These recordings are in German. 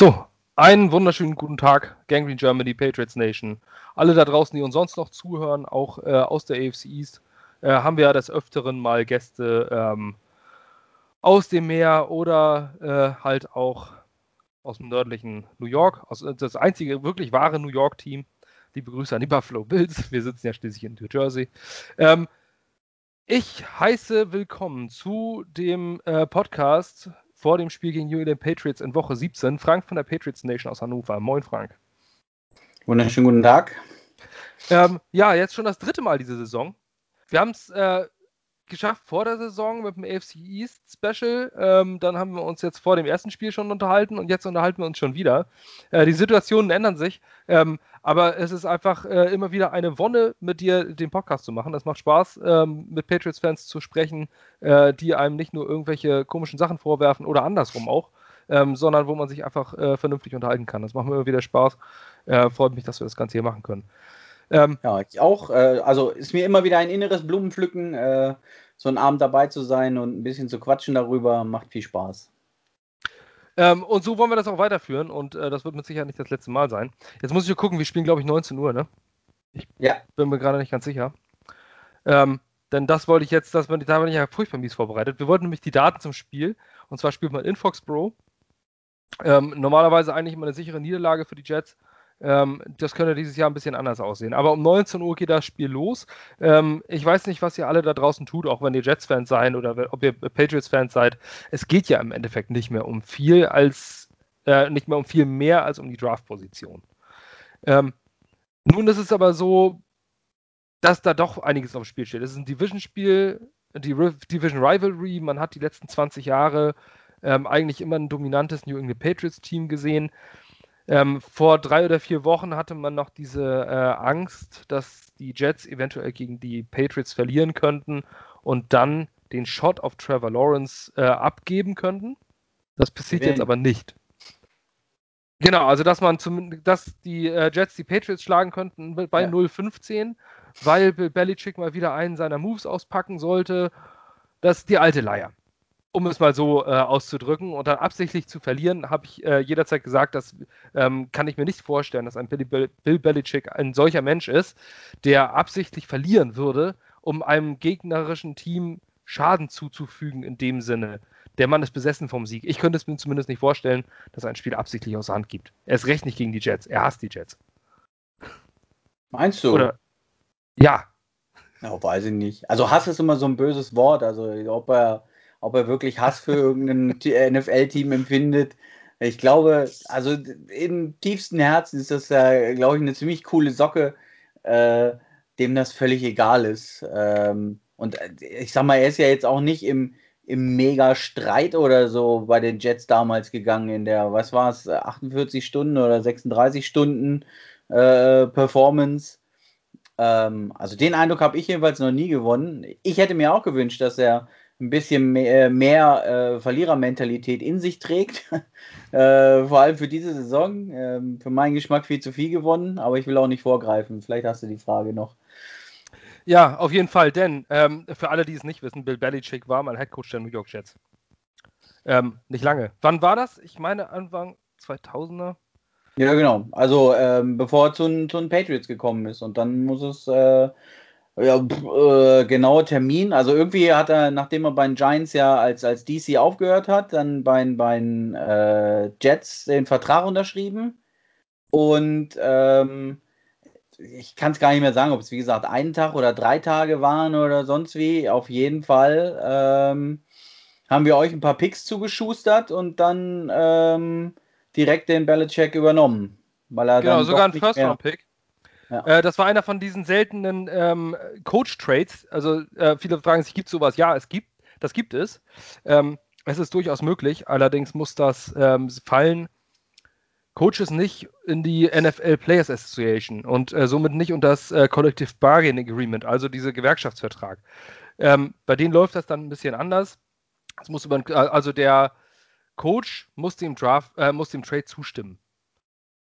So, einen wunderschönen guten Tag, Gangrene Germany, Patriots Nation. Alle da draußen, die uns sonst noch zuhören, auch äh, aus der AFC East, äh, haben wir ja des Öfteren mal Gäste ähm, aus dem Meer oder äh, halt auch aus dem nördlichen New York, aus, das einzige wirklich wahre New York-Team. Liebe Grüße an die Buffalo Bills. Wir sitzen ja schließlich in New Jersey. Ähm, ich heiße willkommen zu dem äh, Podcast vor dem Spiel gegen New England Patriots in Woche 17. Frank von der Patriots Nation aus Hannover. Moin, Frank. Wunderschönen guten Tag. Ähm, ja, jetzt schon das dritte Mal diese Saison. Wir haben es äh, geschafft vor der Saison mit dem AFC East Special. Ähm, dann haben wir uns jetzt vor dem ersten Spiel schon unterhalten und jetzt unterhalten wir uns schon wieder. Äh, die Situationen ändern sich, ähm, aber es ist einfach äh, immer wieder eine Wonne, mit dir den Podcast zu machen. Es macht Spaß, ähm, mit Patriots-Fans zu sprechen, äh, die einem nicht nur irgendwelche komischen Sachen vorwerfen oder andersrum auch. Ähm, sondern wo man sich einfach äh, vernünftig unterhalten kann. Das macht mir immer wieder Spaß. Äh, freut mich, dass wir das Ganze hier machen können. Ähm, ja, ich auch. Äh, also ist mir immer wieder ein inneres Blumenpflücken, äh, so einen Abend dabei zu sein und ein bisschen zu quatschen darüber. Macht viel Spaß. Ähm, und so wollen wir das auch weiterführen und äh, das wird mit Sicherheit nicht das letzte Mal sein. Jetzt muss ich gucken, wir spielen, glaube ich, 19 Uhr, ne? Ich ja. bin mir gerade nicht ganz sicher. Ähm, denn das wollte ich jetzt, dass man, da bin ich ja furchtbar mies vorbereitet. Wir wollten nämlich die Daten zum Spiel und zwar spielt man in Foxborough. Ähm, normalerweise eigentlich immer eine sichere Niederlage für die Jets. Ähm, das könnte dieses Jahr ein bisschen anders aussehen. Aber um 19 Uhr geht das Spiel los. Ähm, ich weiß nicht, was ihr alle da draußen tut, auch wenn ihr Jets-Fans seid oder ob ihr Patriots-Fans seid. Es geht ja im Endeffekt nicht mehr um viel als äh, nicht mehr um viel mehr als um die Draft-Position. Ähm, nun ist es aber so, dass da doch einiges auf dem Spiel steht. Es ist ein Division-Spiel, die Division Rivalry. Man hat die letzten 20 Jahre ähm, eigentlich immer ein dominantes New England Patriots-Team gesehen. Ähm, vor drei oder vier Wochen hatte man noch diese äh, Angst, dass die Jets eventuell gegen die Patriots verlieren könnten und dann den Shot auf Trevor Lawrence äh, abgeben könnten. Das passiert jetzt aber nicht. Genau, also dass man zum, dass die äh, Jets die Patriots schlagen könnten bei ja. 0-15, weil Bill Belichick mal wieder einen seiner Moves auspacken sollte. Das ist die alte Leier um es mal so äh, auszudrücken und dann absichtlich zu verlieren, habe ich äh, jederzeit gesagt, das ähm, kann ich mir nicht vorstellen, dass ein Bill, Bill Belichick ein solcher Mensch ist, der absichtlich verlieren würde, um einem gegnerischen Team Schaden zuzufügen in dem Sinne. Der Mann ist besessen vom Sieg. Ich könnte es mir zumindest nicht vorstellen, dass er ein Spiel absichtlich aus der Hand gibt. Er ist recht nicht gegen die Jets. Er hasst die Jets. Meinst du? Oder, ja. Ja, weiß ich nicht. Also Hass ist immer so ein böses Wort. Also ob er ob er wirklich Hass für irgendein NFL-Team empfindet. Ich glaube, also im tiefsten Herzen ist das ja, glaube ich, eine ziemlich coole Socke, äh, dem das völlig egal ist. Ähm, und äh, ich sag mal, er ist ja jetzt auch nicht im, im Mega-Streit oder so bei den Jets damals gegangen, in der, was war es, 48 Stunden oder 36 Stunden äh, Performance. Ähm, also den Eindruck habe ich jedenfalls noch nie gewonnen. Ich hätte mir auch gewünscht, dass er ein bisschen mehr, mehr äh, Verlierermentalität in sich trägt. äh, vor allem für diese Saison. Ähm, für meinen Geschmack viel zu viel gewonnen, aber ich will auch nicht vorgreifen. Vielleicht hast du die Frage noch. Ja, auf jeden Fall, denn ähm, für alle, die es nicht wissen, Bill Belichick war mal Headcoach der New York Jets. Ähm, nicht lange. Wann war das? Ich meine Anfang 2000er. Ja, genau. Also ähm, bevor er zu, den Patriots gekommen ist. Und dann muss es äh, ja, äh, genauer Termin. Also irgendwie hat er, nachdem er bei den Giants ja als, als DC aufgehört hat, dann bei, bei den äh, Jets den Vertrag unterschrieben. Und ähm, ich kann es gar nicht mehr sagen, ob es wie gesagt einen Tag oder drei Tage waren oder sonst wie. Auf jeden Fall ähm, haben wir euch ein paar Picks zugeschustert und dann ähm, direkt den Belichick übernommen. Weil er genau, sogar ein First-Round-Pick. Ja. Äh, das war einer von diesen seltenen ähm, Coach-Trades. Also äh, viele fragen sich, gibt es sowas? Ja, es gibt. Das gibt es. Ähm, es ist durchaus möglich. Allerdings muss das ähm, fallen. Coaches nicht in die NFL Players Association und äh, somit nicht unter das äh, Collective Bargaining Agreement, also dieser Gewerkschaftsvertrag. Ähm, bei denen läuft das dann ein bisschen anders. Es muss über, also der Coach muss dem Draft, äh, muss dem Trade zustimmen.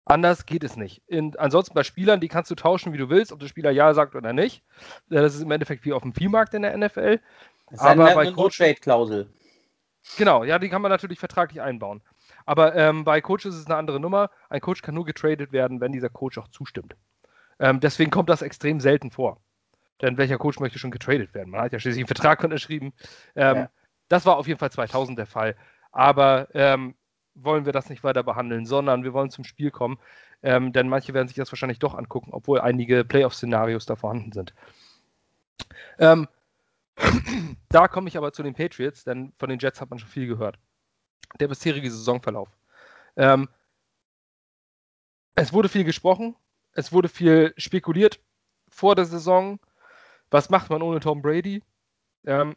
Anders geht es nicht. In, ansonsten bei Spielern, die kannst du tauschen, wie du willst, ob der Spieler Ja sagt oder nicht. Das ist im Endeffekt wie auf dem Viehmarkt in der NFL. Das ist Aber eine, bei Coach, Trade-Klausel. Genau, ja, die kann man natürlich vertraglich einbauen. Aber ähm, bei Coaches ist es eine andere Nummer. Ein Coach kann nur getradet werden, wenn dieser Coach auch zustimmt. Ähm, deswegen kommt das extrem selten vor. Denn welcher Coach möchte schon getradet werden? Man hat ja schließlich einen Vertrag unterschrieben. Ähm, ja. Das war auf jeden Fall 2000 der Fall. Aber ähm, wollen wir das nicht weiter behandeln, sondern wir wollen zum Spiel kommen. Ähm, denn manche werden sich das wahrscheinlich doch angucken, obwohl einige Playoff-Szenarios da vorhanden sind. Ähm, da komme ich aber zu den Patriots, denn von den Jets hat man schon viel gehört. Der bisherige Saisonverlauf. Ähm, es wurde viel gesprochen, es wurde viel spekuliert vor der Saison. Was macht man ohne Tom Brady? Ähm,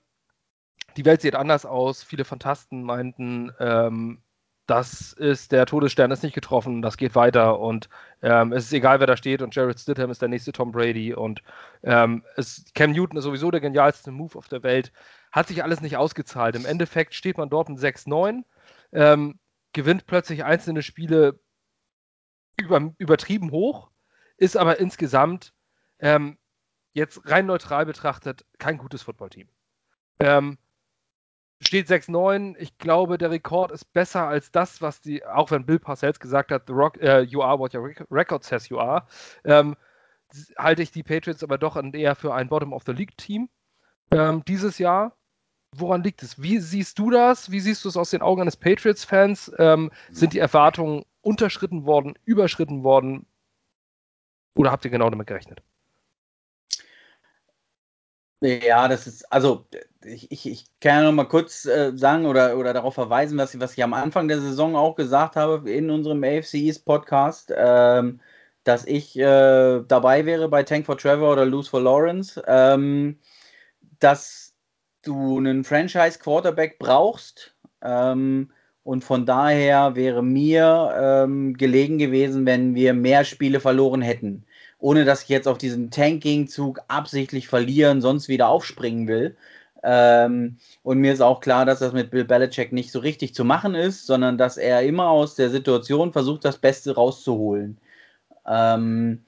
die Welt sieht anders aus. Viele Fantasten meinten, ähm, das ist der Todesstern ist nicht getroffen, das geht weiter und ähm, es ist egal, wer da steht und Jared Stidham ist der nächste Tom Brady und ähm, es, Cam Newton ist sowieso der genialste Move auf der Welt. Hat sich alles nicht ausgezahlt. Im Endeffekt steht man dort mit 6-9, ähm, gewinnt plötzlich einzelne Spiele über, übertrieben hoch, ist aber insgesamt ähm, jetzt rein neutral betrachtet kein gutes Footballteam. Ähm, steht 6-9. Ich glaube, der Rekord ist besser als das, was die, auch wenn Bill Parcells gesagt hat, the rock, uh, you are what your record says you are, ähm, halte ich die Patriots aber doch eher für ein Bottom-of-the-League-Team ähm, dieses Jahr. Woran liegt es? Wie siehst du das? Wie siehst du es aus den Augen eines Patriots-Fans? Ähm, sind die Erwartungen unterschritten worden, überschritten worden? Oder habt ihr genau damit gerechnet? Ja, das ist, also ich, ich, ich kann ja noch mal kurz äh, sagen oder, oder darauf verweisen, was, was ich am Anfang der Saison auch gesagt habe in unserem AFC East Podcast, ähm, dass ich äh, dabei wäre bei Tank for Trevor oder Lose for Lawrence, ähm, dass du einen Franchise Quarterback brauchst ähm, und von daher wäre mir ähm, gelegen gewesen, wenn wir mehr Spiele verloren hätten ohne dass ich jetzt auf diesen Tanking-Zug absichtlich verlieren, sonst wieder aufspringen will. Ähm, und mir ist auch klar, dass das mit Bill Belichick nicht so richtig zu machen ist, sondern dass er immer aus der Situation versucht, das Beste rauszuholen. Ähm,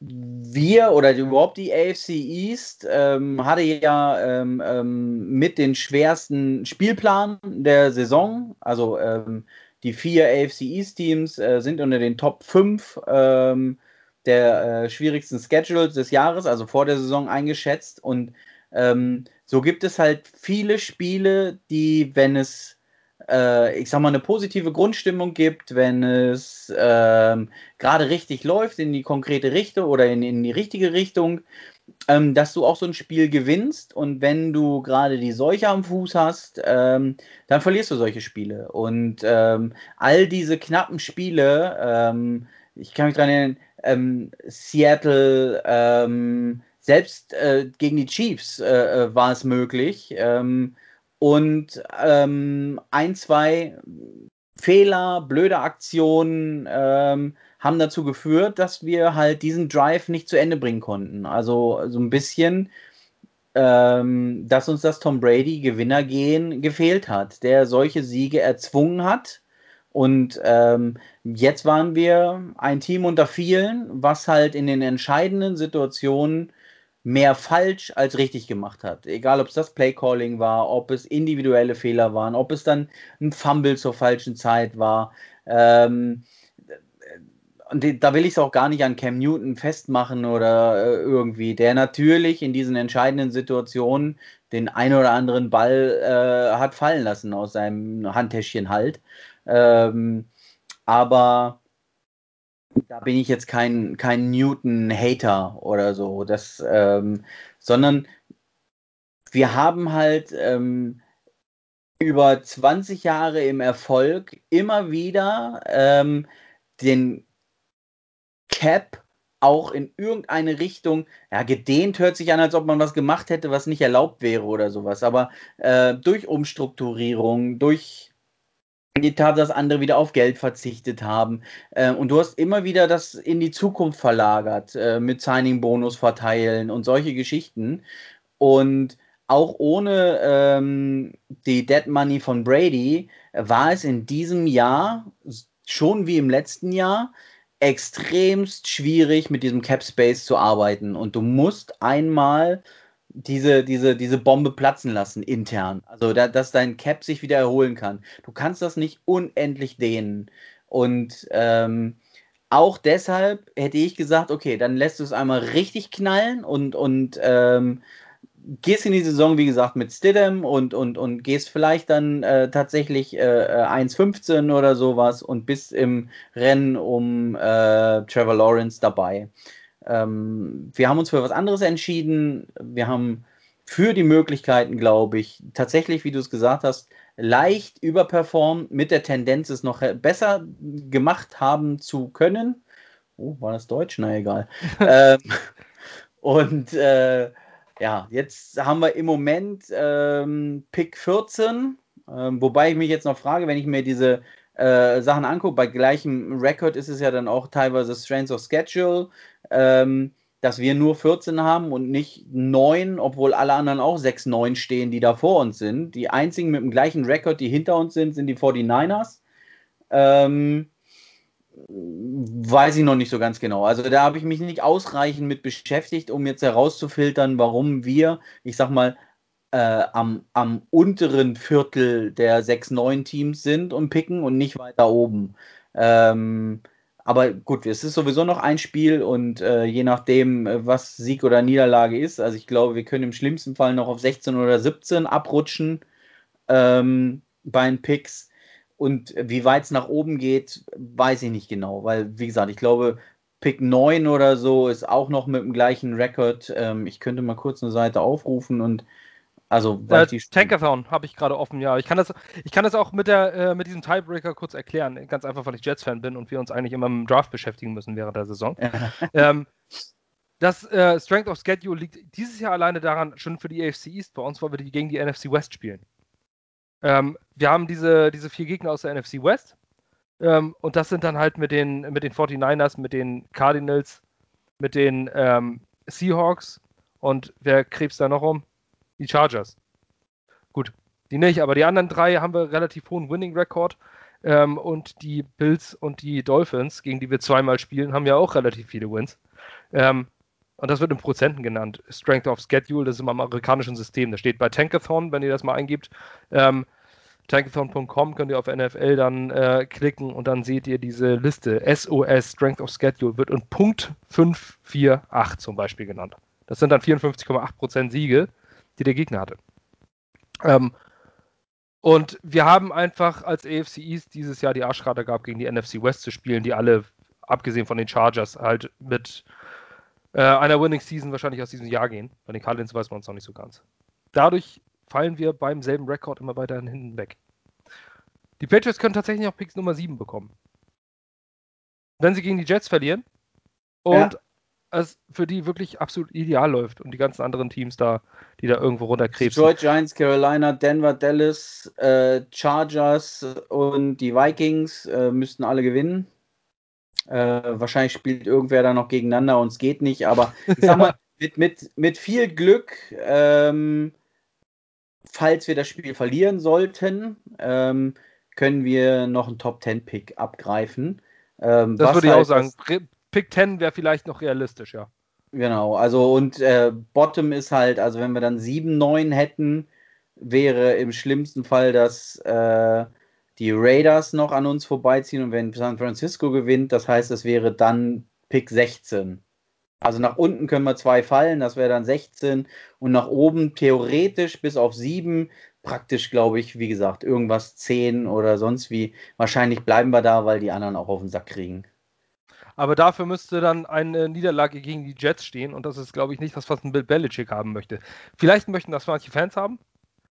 wir oder überhaupt die AFC East ähm, hatte ja ähm, ähm, mit den schwersten Spielplan der Saison. Also ähm, die vier AFC East Teams äh, sind unter den Top 5 ähm, der äh, schwierigsten Schedules des Jahres, also vor der Saison eingeschätzt. Und ähm, so gibt es halt viele Spiele, die, wenn es, äh, ich sag mal, eine positive Grundstimmung gibt, wenn es ähm, gerade richtig läuft in die konkrete Richtung oder in, in die richtige Richtung, ähm, dass du auch so ein Spiel gewinnst und wenn du gerade die Seuche am Fuß hast, ähm, dann verlierst du solche Spiele. Und ähm, all diese knappen Spiele, ähm, ich kann mich daran erinnern, ähm, Seattle, ähm, selbst äh, gegen die Chiefs äh, äh war es möglich. Ähm, und ähm, ein, zwei Fehler, blöde Aktionen ähm, haben dazu geführt, dass wir halt diesen Drive nicht zu Ende bringen konnten. Also so ein bisschen, ähm, dass uns das Tom Brady Gewinnergehen gefehlt hat, der solche Siege erzwungen hat und ähm, jetzt waren wir ein Team unter vielen, was halt in den entscheidenden Situationen mehr falsch als richtig gemacht hat. Egal, ob es das Playcalling war, ob es individuelle Fehler waren, ob es dann ein Fumble zur falschen Zeit war. Ähm, und da will ich es auch gar nicht an Cam Newton festmachen oder äh, irgendwie, der natürlich in diesen entscheidenden Situationen den ein oder anderen Ball äh, hat fallen lassen aus seinem Handtäschchen halt. Ähm, aber da bin ich jetzt kein, kein Newton-Hater oder so. Das, ähm, sondern wir haben halt ähm, über 20 Jahre im Erfolg immer wieder ähm, den Cap auch in irgendeine Richtung, ja, gedehnt hört sich an, als ob man was gemacht hätte, was nicht erlaubt wäre oder sowas. Aber äh, durch Umstrukturierung, durch die Tatsache, dass andere wieder auf Geld verzichtet haben. Äh, und du hast immer wieder das in die Zukunft verlagert, äh, mit Signing-Bonus verteilen und solche Geschichten. Und auch ohne ähm, die Dead Money von Brady war es in diesem Jahr schon wie im letzten Jahr extremst schwierig mit diesem Cap Space zu arbeiten. Und du musst einmal diese, diese, diese Bombe platzen lassen intern. Also, da, dass dein Cap sich wieder erholen kann. Du kannst das nicht unendlich dehnen. Und ähm, auch deshalb hätte ich gesagt, okay, dann lässt du es einmal richtig knallen und, und ähm, gehst in die Saison, wie gesagt, mit Stidham und, und, und gehst vielleicht dann äh, tatsächlich äh, 1,15 oder sowas und bist im Rennen um äh, Trevor Lawrence dabei. Ähm, wir haben uns für was anderes entschieden. Wir haben für die Möglichkeiten, glaube ich, tatsächlich, wie du es gesagt hast, leicht überperformt, mit der Tendenz, es noch besser gemacht haben zu können. Oh, war das Deutsch? Na egal. ähm, und äh, ja, jetzt haben wir im Moment ähm, Pick 14, ähm, wobei ich mich jetzt noch frage, wenn ich mir diese äh, Sachen angucke, bei gleichem Record ist es ja dann auch teilweise Strengths of Schedule, ähm, dass wir nur 14 haben und nicht 9, obwohl alle anderen auch 6, 9 stehen, die da vor uns sind. Die einzigen mit dem gleichen Record, die hinter uns sind, sind die 49ers. Ähm, weiß ich noch nicht so ganz genau. Also da habe ich mich nicht ausreichend mit beschäftigt, um jetzt herauszufiltern, warum wir, ich sag mal, äh, am, am unteren Viertel der 6-9 Teams sind und picken und nicht weiter oben. Ähm, aber gut, es ist sowieso noch ein Spiel und äh, je nachdem, äh, was Sieg oder Niederlage ist, also ich glaube, wir können im schlimmsten Fall noch auf 16 oder 17 abrutschen ähm, bei den Picks. Und wie weit es nach oben geht, weiß ich nicht genau, weil, wie gesagt, ich glaube, Pick 9 oder so ist auch noch mit dem gleichen Rekord. Ähm, ich könnte mal kurz eine Seite aufrufen und also, weil äh, die Tankathon habe ich gerade offen, ja. Ich kann das, ich kann das auch mit, der, äh, mit diesem Tiebreaker kurz erklären. Ganz einfach, weil ich Jets-Fan bin und wir uns eigentlich immer mit dem Draft beschäftigen müssen während der Saison. ähm, das äh, Strength of Schedule liegt dieses Jahr alleine daran, schon für die AFC East bei uns, weil wir die gegen die NFC West spielen. Ähm, wir haben diese, diese vier Gegner aus der NFC West. Ähm, und das sind dann halt mit den, mit den 49ers, mit den Cardinals, mit den ähm, Seahawks und wer krebst da noch um? Die Chargers. Gut, die nicht, aber die anderen drei haben wir relativ hohen Winning-Rekord. Ähm, und die Bills und die Dolphins, gegen die wir zweimal spielen, haben ja auch relativ viele Wins. Ähm, und das wird in Prozenten genannt. Strength of Schedule, das ist im amerikanischen System. Das steht bei Tankathon, wenn ihr das mal eingibt. Ähm, tankathon.com könnt ihr auf NFL dann äh, klicken und dann seht ihr diese Liste. SOS, Strength of Schedule, wird in Punkt 548 zum Beispiel genannt. Das sind dann 54,8% Siege, die der Gegner hatte. Ähm, und wir haben einfach als AFC East dieses Jahr die Arschkarte gehabt, gegen die NFC West zu spielen, die alle, abgesehen von den Chargers, halt mit äh, einer Winning Season wahrscheinlich aus diesem Jahr gehen. Bei den Cardinals weiß man es noch nicht so ganz. Dadurch fallen wir beim selben Rekord immer weiter hinten weg. Die Patriots können tatsächlich auch Picks Nummer 7 bekommen. Wenn sie gegen die Jets verlieren und ja. Es für die wirklich absolut ideal läuft und die ganzen anderen Teams da, die da irgendwo runterkrebsen. Detroit Giants, Carolina, Denver, Dallas, äh, Chargers und die Vikings äh, müssten alle gewinnen. Äh, wahrscheinlich spielt irgendwer da noch gegeneinander und es geht nicht, aber ich sag mal, mit, mit, mit viel Glück, ähm, falls wir das Spiel verlieren sollten, ähm, können wir noch einen Top 10 Pick abgreifen. Ähm, das würde ich halt auch sagen. Pick 10 wäre vielleicht noch realistisch, ja. Genau, also und äh, Bottom ist halt, also wenn wir dann 7, 9 hätten, wäre im schlimmsten Fall, dass äh, die Raiders noch an uns vorbeiziehen und wenn San Francisco gewinnt, das heißt, es wäre dann Pick 16. Also nach unten können wir zwei fallen, das wäre dann 16 und nach oben theoretisch bis auf 7, praktisch glaube ich, wie gesagt, irgendwas 10 oder sonst wie. Wahrscheinlich bleiben wir da, weil die anderen auch auf den Sack kriegen. Aber dafür müsste dann eine Niederlage gegen die Jets stehen und das ist, glaube ich, nicht das, was ein Bill Belichick haben möchte. Vielleicht möchten das manche Fans haben,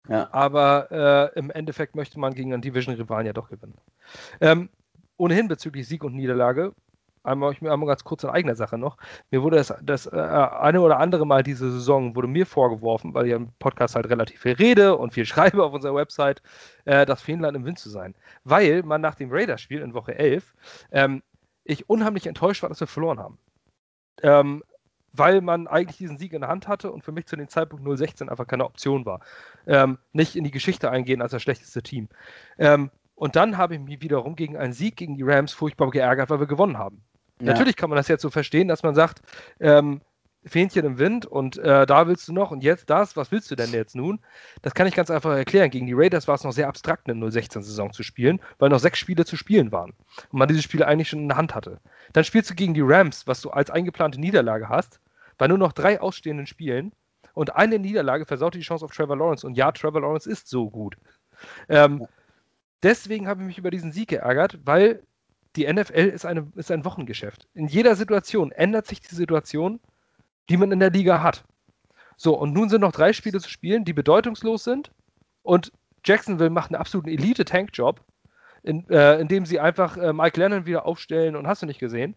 ja. Aber äh, im Endeffekt möchte man gegen einen Division-Rivalen ja doch gewinnen. Ähm, ohnehin bezüglich Sieg und Niederlage, einmal, ich einmal ganz kurz in eigener Sache noch. Mir wurde das, das äh, eine oder andere Mal diese Saison wurde mir vorgeworfen, weil ich im Podcast halt relativ viel rede und viel schreibe auf unserer Website, äh, das Feenland im Wind zu sein. Weil man nach dem Raiders-Spiel in Woche 11 ähm, ich unheimlich enttäuscht war, dass wir verloren haben. Ähm, weil man eigentlich diesen Sieg in der Hand hatte und für mich zu dem Zeitpunkt 016 einfach keine Option war. Ähm, nicht in die Geschichte eingehen als das schlechteste Team. Ähm, und dann habe ich mich wiederum gegen einen Sieg gegen die Rams furchtbar geärgert, weil wir gewonnen haben. Ja. Natürlich kann man das jetzt so verstehen, dass man sagt, ähm, Fähnchen im Wind und äh, da willst du noch und jetzt das, was willst du denn jetzt nun? Das kann ich ganz einfach erklären. Gegen die Raiders war es noch sehr abstrakt, eine 016-Saison zu spielen, weil noch sechs Spiele zu spielen waren und man diese Spiele eigentlich schon in der Hand hatte. Dann spielst du gegen die Rams, was du als eingeplante Niederlage hast, bei nur noch drei ausstehenden Spielen und eine Niederlage versaut die Chance auf Trevor Lawrence und ja, Trevor Lawrence ist so gut. Ähm, deswegen habe ich mich über diesen Sieg geärgert, weil die NFL ist, eine, ist ein Wochengeschäft. In jeder Situation ändert sich die Situation die man in der Liga hat. So, und nun sind noch drei Spiele zu spielen, die bedeutungslos sind. Und Jacksonville macht einen absoluten Elite-Tank-Job, in, äh, indem sie einfach äh, Mike Lennon wieder aufstellen und hast du nicht gesehen,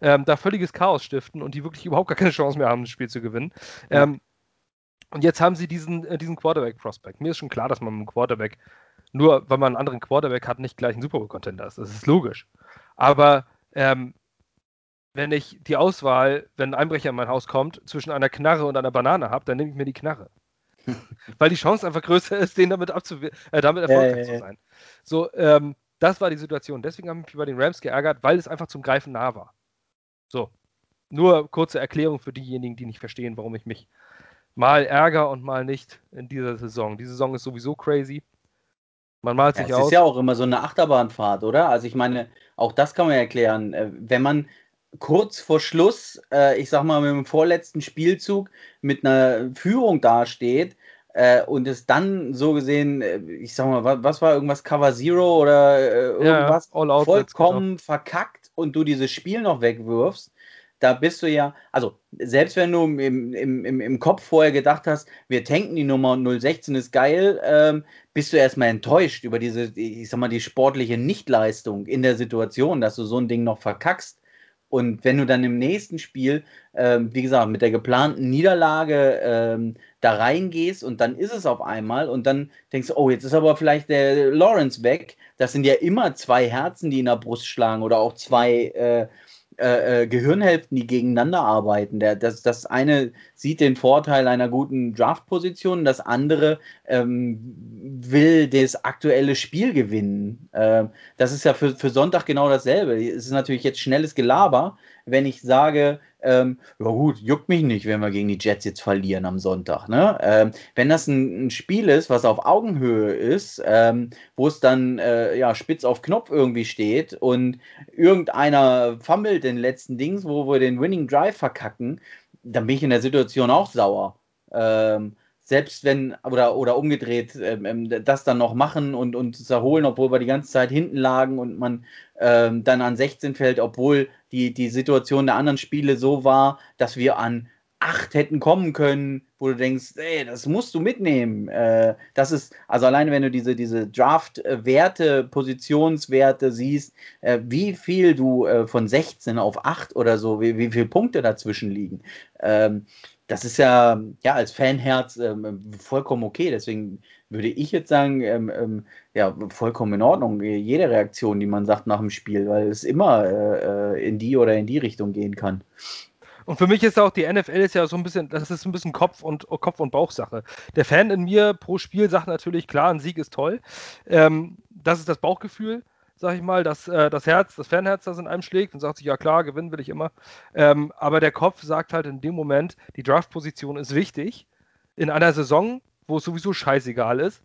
ähm, da völliges Chaos stiften und die wirklich überhaupt gar keine Chance mehr haben, das Spiel zu gewinnen. Ja. Ähm, und jetzt haben sie diesen, äh, diesen Quarterback-Prospect. Mir ist schon klar, dass man mit einem Quarterback, nur weil man einen anderen Quarterback hat, nicht gleich ein Super Bowl-Contender ist. Das ist logisch. Aber ähm, wenn ich die Auswahl, wenn ein Einbrecher in mein Haus kommt, zwischen einer Knarre und einer Banane habe, dann nehme ich mir die Knarre. Weil die Chance einfach größer ist, den damit, äh, damit erfolgreich zu sein. So, ähm, das war die Situation. Deswegen habe ich mich bei den Rams geärgert, weil es einfach zum Greifen nah war. So. Nur kurze Erklärung für diejenigen, die nicht verstehen, warum ich mich mal ärgere und mal nicht in dieser Saison. Die Saison ist sowieso crazy. Man malt sich ja, es aus. Es ist ja auch immer so eine Achterbahnfahrt, oder? Also ich meine, auch das kann man erklären. Äh, wenn man kurz vor Schluss, äh, ich sag mal mit dem vorletzten Spielzug, mit einer Führung dasteht äh, und es dann so gesehen, äh, ich sag mal, was, was, war irgendwas Cover Zero oder äh, irgendwas ja, vollkommen verkackt und du dieses Spiel noch wegwirfst, da bist du ja, also selbst wenn du im, im, im, im Kopf vorher gedacht hast, wir tanken die Nummer 016 ist geil, ähm, bist du erstmal enttäuscht über diese, ich sag mal, die sportliche Nichtleistung in der Situation, dass du so ein Ding noch verkackst. Und wenn du dann im nächsten Spiel, ähm, wie gesagt, mit der geplanten Niederlage ähm, da reingehst und dann ist es auf einmal und dann denkst du, oh, jetzt ist aber vielleicht der Lawrence weg. Das sind ja immer zwei Herzen, die in der Brust schlagen oder auch zwei äh, äh, äh, Gehirnhälften, die gegeneinander arbeiten. Der, das, das eine sieht den Vorteil einer guten Draftposition, das andere ähm, will das aktuelle Spiel gewinnen. Ähm, das ist ja für, für Sonntag genau dasselbe. Es ist natürlich jetzt schnelles Gelaber, wenn ich sage, ähm, ja gut, juckt mich nicht, wenn wir gegen die Jets jetzt verlieren am Sonntag. Ne? Ähm, wenn das ein, ein, Spiel ist, was auf Augenhöhe ist, ähm, wo es dann äh, ja, spitz auf Knopf irgendwie steht und irgendeiner fummelt den letzten Dings, wo wir den Winning Drive verkacken, dann bin ich in der Situation auch sauer. Ähm, selbst wenn, oder, oder umgedreht, ähm, ähm das dann noch machen und, es erholen, obwohl wir die ganze Zeit hinten lagen und man ähm, dann an 16 fällt, obwohl die, die Situation der anderen Spiele so war, dass wir an 8 hätten kommen können, wo du denkst, ey, das musst du mitnehmen. Äh, das ist, also alleine wenn du diese, diese Draft-Werte, Positionswerte siehst, äh, wie viel du äh, von 16 auf 8 oder so, wie, wie viele Punkte dazwischen liegen. Ähm, das ist ja, ja als Fanherz ähm, vollkommen okay. Deswegen würde ich jetzt sagen, ähm, ähm, ja, vollkommen in Ordnung. Jede Reaktion, die man sagt nach dem Spiel, weil es immer äh, äh in die oder in die Richtung gehen kann. Und für mich ist auch die NFL ist ja so ein bisschen, das ist ein bisschen Kopf und Kopf und Bauchsache. Der Fan in mir pro Spiel sagt natürlich, klar, ein Sieg ist toll. Ähm, das ist das Bauchgefühl sag ich mal, dass äh, das Herz, das Fanherz das in einem schlägt und sagt sich, ja klar, gewinnen will ich immer. Ähm, aber der Kopf sagt halt in dem Moment, die Draftposition ist wichtig. In einer Saison, wo es sowieso scheißegal ist,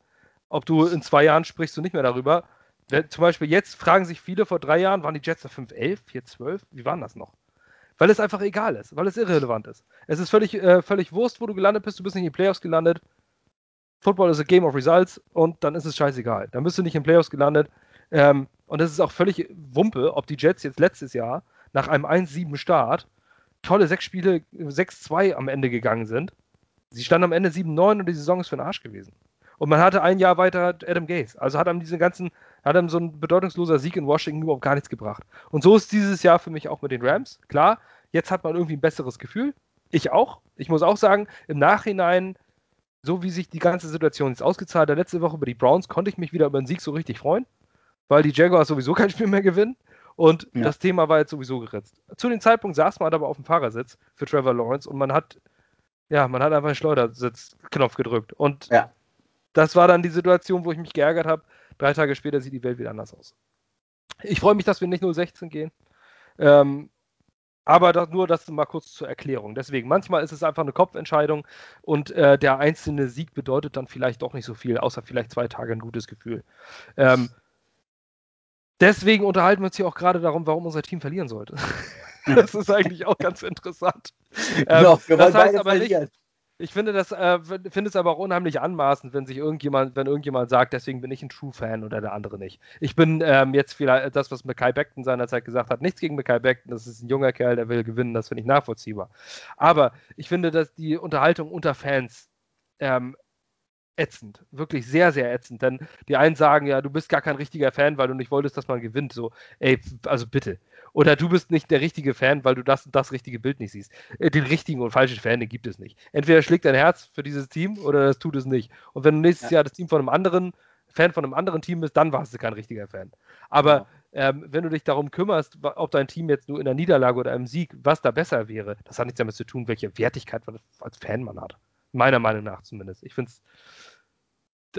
ob du in zwei Jahren sprichst du nicht mehr darüber. Zum Beispiel jetzt fragen sich viele, vor drei Jahren waren die Jets da 5-11, 4-12, wie waren das noch? Weil es einfach egal ist, weil es irrelevant ist. Es ist völlig, äh, völlig Wurst, wo du gelandet bist, du bist nicht in die Playoffs gelandet. Football ist a game of results und dann ist es scheißegal. Dann bist du nicht in Playoffs gelandet. Ähm, und es ist auch völlig Wumpe, ob die Jets jetzt letztes Jahr nach einem 1-7 Start tolle sechs Spiele 6-2 am Ende gegangen sind. Sie standen am Ende 7-9 und die Saison ist für den Arsch gewesen. Und man hatte ein Jahr weiter Adam Gaze. Also hat einem diese ganzen, hat einem so ein bedeutungsloser Sieg in Washington überhaupt gar nichts gebracht. Und so ist dieses Jahr für mich auch mit den Rams. Klar, jetzt hat man irgendwie ein besseres Gefühl. Ich auch. Ich muss auch sagen, im Nachhinein, so wie sich die ganze Situation jetzt ausgezahlt hat, letzte Woche über die Browns, konnte ich mich wieder über einen Sieg so richtig freuen weil die Jaguars sowieso kein Spiel mehr gewinnen. Und ja. das Thema war jetzt sowieso geritzt. Zu dem Zeitpunkt saß man aber auf dem Fahrersitz für Trevor Lawrence und man hat, ja, man hat einfach einen Schleudersitzknopf gedrückt. Und ja. das war dann die Situation, wo ich mich geärgert habe. Drei Tage später sieht die Welt wieder anders aus. Ich freue mich, dass wir nicht 016 gehen. Ähm, Aber das, nur das mal kurz zur Erklärung. Deswegen, manchmal ist es einfach eine Kopfentscheidung und äh, der einzelne Sieg bedeutet dann vielleicht doch nicht so viel, außer vielleicht zwei Tage ein gutes Gefühl. Ähm, deswegen unterhalten wir uns hier auch gerade darum, warum unser Team verlieren sollte. das ist eigentlich auch ganz interessant. Genau, ähm, das heißt aber nicht, ich finde das, äh, finde es aber auch unheimlich anmaßend, wenn sich irgendjemand, wenn irgendjemand sagt, deswegen bin ich ein True-Fan oder der andere nicht. Ich bin ähm, jetzt vielleicht das, was Mackay Beckton seinerzeit gesagt hat, nichts gegen Mackay Beckton, das ist ein junger Kerl, der will gewinnen, das finde ich nachvollziehbar. Aber ich finde, dass die Unterhaltung unter Fans ähm, ätzend. Wirklich sehr, sehr ätzend. Denn die einen sagen, ja, du bist gar kein richtiger Fan, weil du nicht wolltest, dass man gewinnt. So, ey, also bitte. Oder du bist nicht der richtige Fan, weil du das das richtige Bild nicht siehst. Äh, den richtigen und falschen Fan, den gibt es nicht. Entweder schlägt dein Herz für dieses Team oder das tut es nicht. Und wenn du nächstes ja. Jahr das Team von einem anderen Fan von einem anderen Team bist, dann warst du kein richtiger Fan. Aber ja. ähm, wenn du dich darum kümmerst, ob dein Team jetzt nur in der Niederlage oder im Sieg, was da besser wäre, das hat nichts damit zu tun, welche Wertigkeit man als Fan man hat. Meiner Meinung nach zumindest. Ich finde es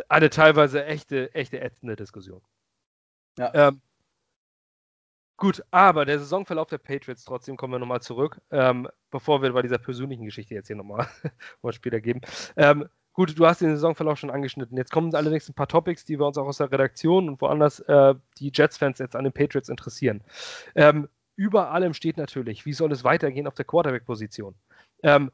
eine teilweise echte, echte ätzende Diskussion. Ja. Ähm, Gut, aber der Saisonverlauf der Patriots, trotzdem kommen wir nochmal zurück, ähm, bevor wir bei dieser persönlichen Geschichte jetzt hier nochmal später geben. Ähm, gut, du hast den Saisonverlauf schon angeschnitten. Jetzt kommen allerdings ein paar Topics, die wir uns auch aus der Redaktion und woanders äh, die Jets-Fans jetzt an den Patriots interessieren. Ähm, über allem steht natürlich, wie soll es weitergehen auf der Quarterback-Position. Ähm,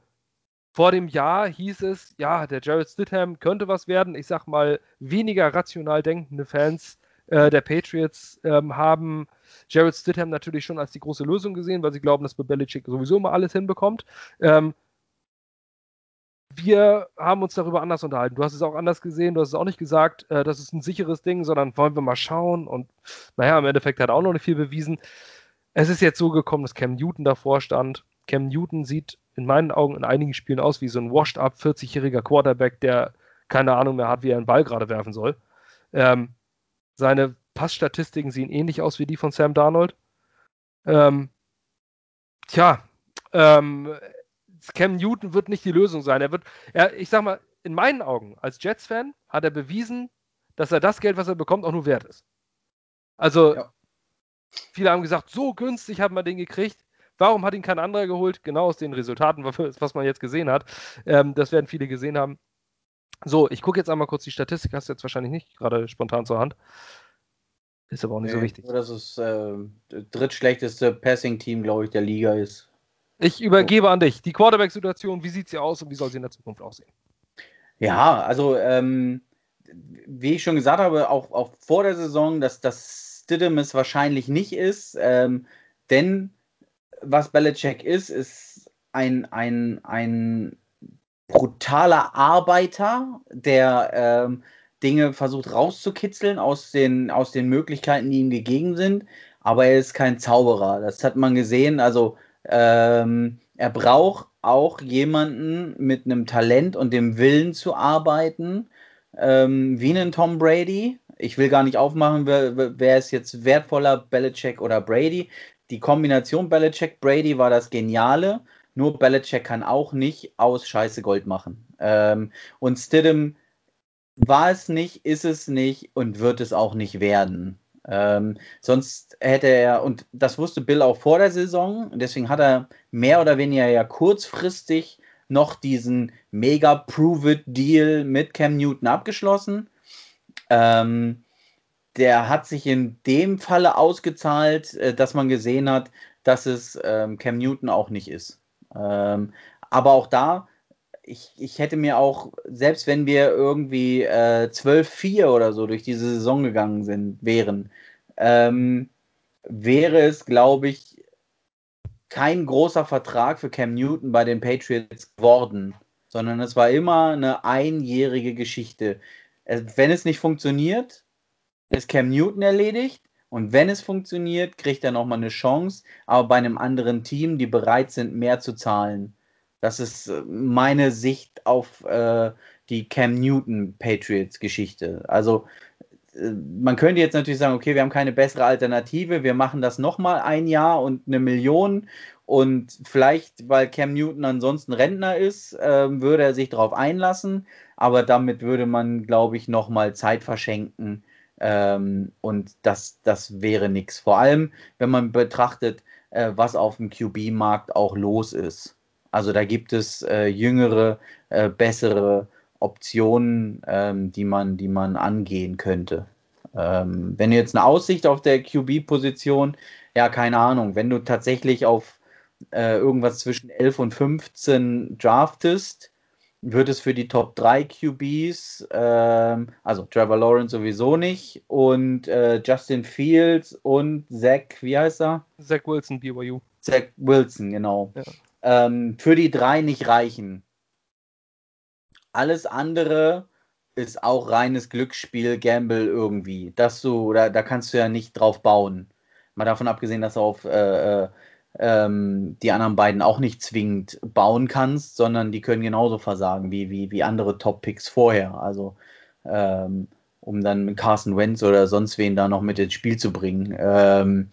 vor dem Jahr hieß es, ja, der Jared Stidham könnte was werden. Ich sag mal, weniger rational denkende Fans äh, der Patriots ähm, haben Jared Stidham natürlich schon als die große Lösung gesehen, weil sie glauben, dass Belichick sowieso immer alles hinbekommt. Ähm, wir haben uns darüber anders unterhalten. Du hast es auch anders gesehen, du hast es auch nicht gesagt, äh, das ist ein sicheres Ding, sondern wollen wir mal schauen. Und naja, im Endeffekt hat auch noch nicht viel bewiesen. Es ist jetzt so gekommen, dass Cam Newton davor stand. Cam Newton sieht in meinen Augen in einigen Spielen aus wie so ein washed-up 40-jähriger Quarterback, der keine Ahnung mehr hat, wie er einen Ball gerade werfen soll. Ähm, seine Passstatistiken sehen ähnlich aus wie die von Sam Darnold. Ähm, tja, ähm, Cam Newton wird nicht die Lösung sein. Er wird, er, ich sag mal, in meinen Augen als Jets-Fan hat er bewiesen, dass er das Geld, was er bekommt, auch nur wert ist. Also, ja. viele haben gesagt, so günstig hat man den gekriegt. Warum hat ihn kein anderer geholt? Genau aus den Resultaten, was man jetzt gesehen hat. Ähm, das werden viele gesehen haben. So, ich gucke jetzt einmal kurz die Statistik, hast du jetzt wahrscheinlich nicht gerade spontan zur Hand. Ist aber auch nicht nee, so wichtig. Dass es äh, drittschlechteste Passing-Team, glaube ich, der Liga ist. Ich übergebe an dich. Die Quarterback-Situation, wie sieht sie aus und wie soll sie in der Zukunft aussehen? Ja, also, ähm, wie ich schon gesagt habe, auch, auch vor der Saison, dass das Stidham es wahrscheinlich nicht ist. Ähm, denn was Belichick ist, ist ein, ein, ein brutaler Arbeiter, der ähm, Dinge versucht rauszukitzeln aus den, aus den Möglichkeiten, die ihm gegeben sind. Aber er ist kein Zauberer. Das hat man gesehen. Also ähm, er braucht auch jemanden mit einem Talent und dem Willen zu arbeiten, ähm, wie einen Tom Brady. Ich will gar nicht aufmachen, wer, wer ist jetzt wertvoller, Belichick oder Brady. Die Kombination Belichick-Brady war das Geniale. Nur Belichick kann auch nicht aus Scheiße Gold machen. Ähm, und Stidham war es nicht, ist es nicht und wird es auch nicht werden. Ähm, sonst hätte er, und das wusste Bill auch vor der Saison, deswegen hat er mehr oder weniger ja kurzfristig noch diesen mega Prove-It-Deal mit Cam Newton abgeschlossen. Ähm, der hat sich in dem Falle ausgezahlt, äh, dass man gesehen hat, dass es ähm, Cam Newton auch nicht ist. Ähm, aber auch da, ich, ich hätte mir auch, selbst wenn wir irgendwie äh, 12-4 oder so durch diese Saison gegangen sind, wären, ähm, wäre es, glaube ich, kein großer Vertrag für Cam Newton bei den Patriots geworden, sondern es war immer eine einjährige Geschichte. Wenn es nicht funktioniert, ist Cam Newton erledigt. Und wenn es funktioniert, kriegt er nochmal eine Chance, aber bei einem anderen Team, die bereit sind, mehr zu zahlen. Das ist äh, meine Sicht auf äh, die Cam Newton Patriots Geschichte. Also äh, man könnte jetzt natürlich sagen, okay, wir haben keine bessere Alternative, wir machen das nochmal ein Jahr und eine Million und vielleicht, weil Cam Newton ansonsten Rentner ist, äh, würde er sich darauf einlassen, aber damit würde man, glaube ich, nochmal Zeit verschenken ähm, und das, das wäre nichts. Vor allem, wenn man betrachtet, äh, was auf dem QB-Markt auch los ist. Also da gibt es äh, jüngere, äh, bessere Optionen, ähm, die, man, die man angehen könnte. Ähm, wenn du jetzt eine Aussicht auf der QB-Position, ja, keine Ahnung, wenn du tatsächlich auf äh, irgendwas zwischen 11 und 15 draftest, wird es für die Top 3 QBs, ähm, also Trevor Lawrence sowieso nicht und äh, Justin Fields und Zach, wie heißt er? Zach Wilson, BYU. Zach Wilson, genau. Ja. Ähm, für die drei nicht reichen. Alles andere ist auch reines Glücksspiel, Gamble irgendwie. Dass du, da, da kannst du ja nicht drauf bauen. Mal davon abgesehen, dass du auf äh, äh ähm, die anderen beiden auch nicht zwingend bauen kannst, sondern die können genauso versagen wie, wie, wie andere Top-Picks vorher. Also ähm, um dann Carson Wentz oder sonst wen da noch mit ins Spiel zu bringen. Ähm,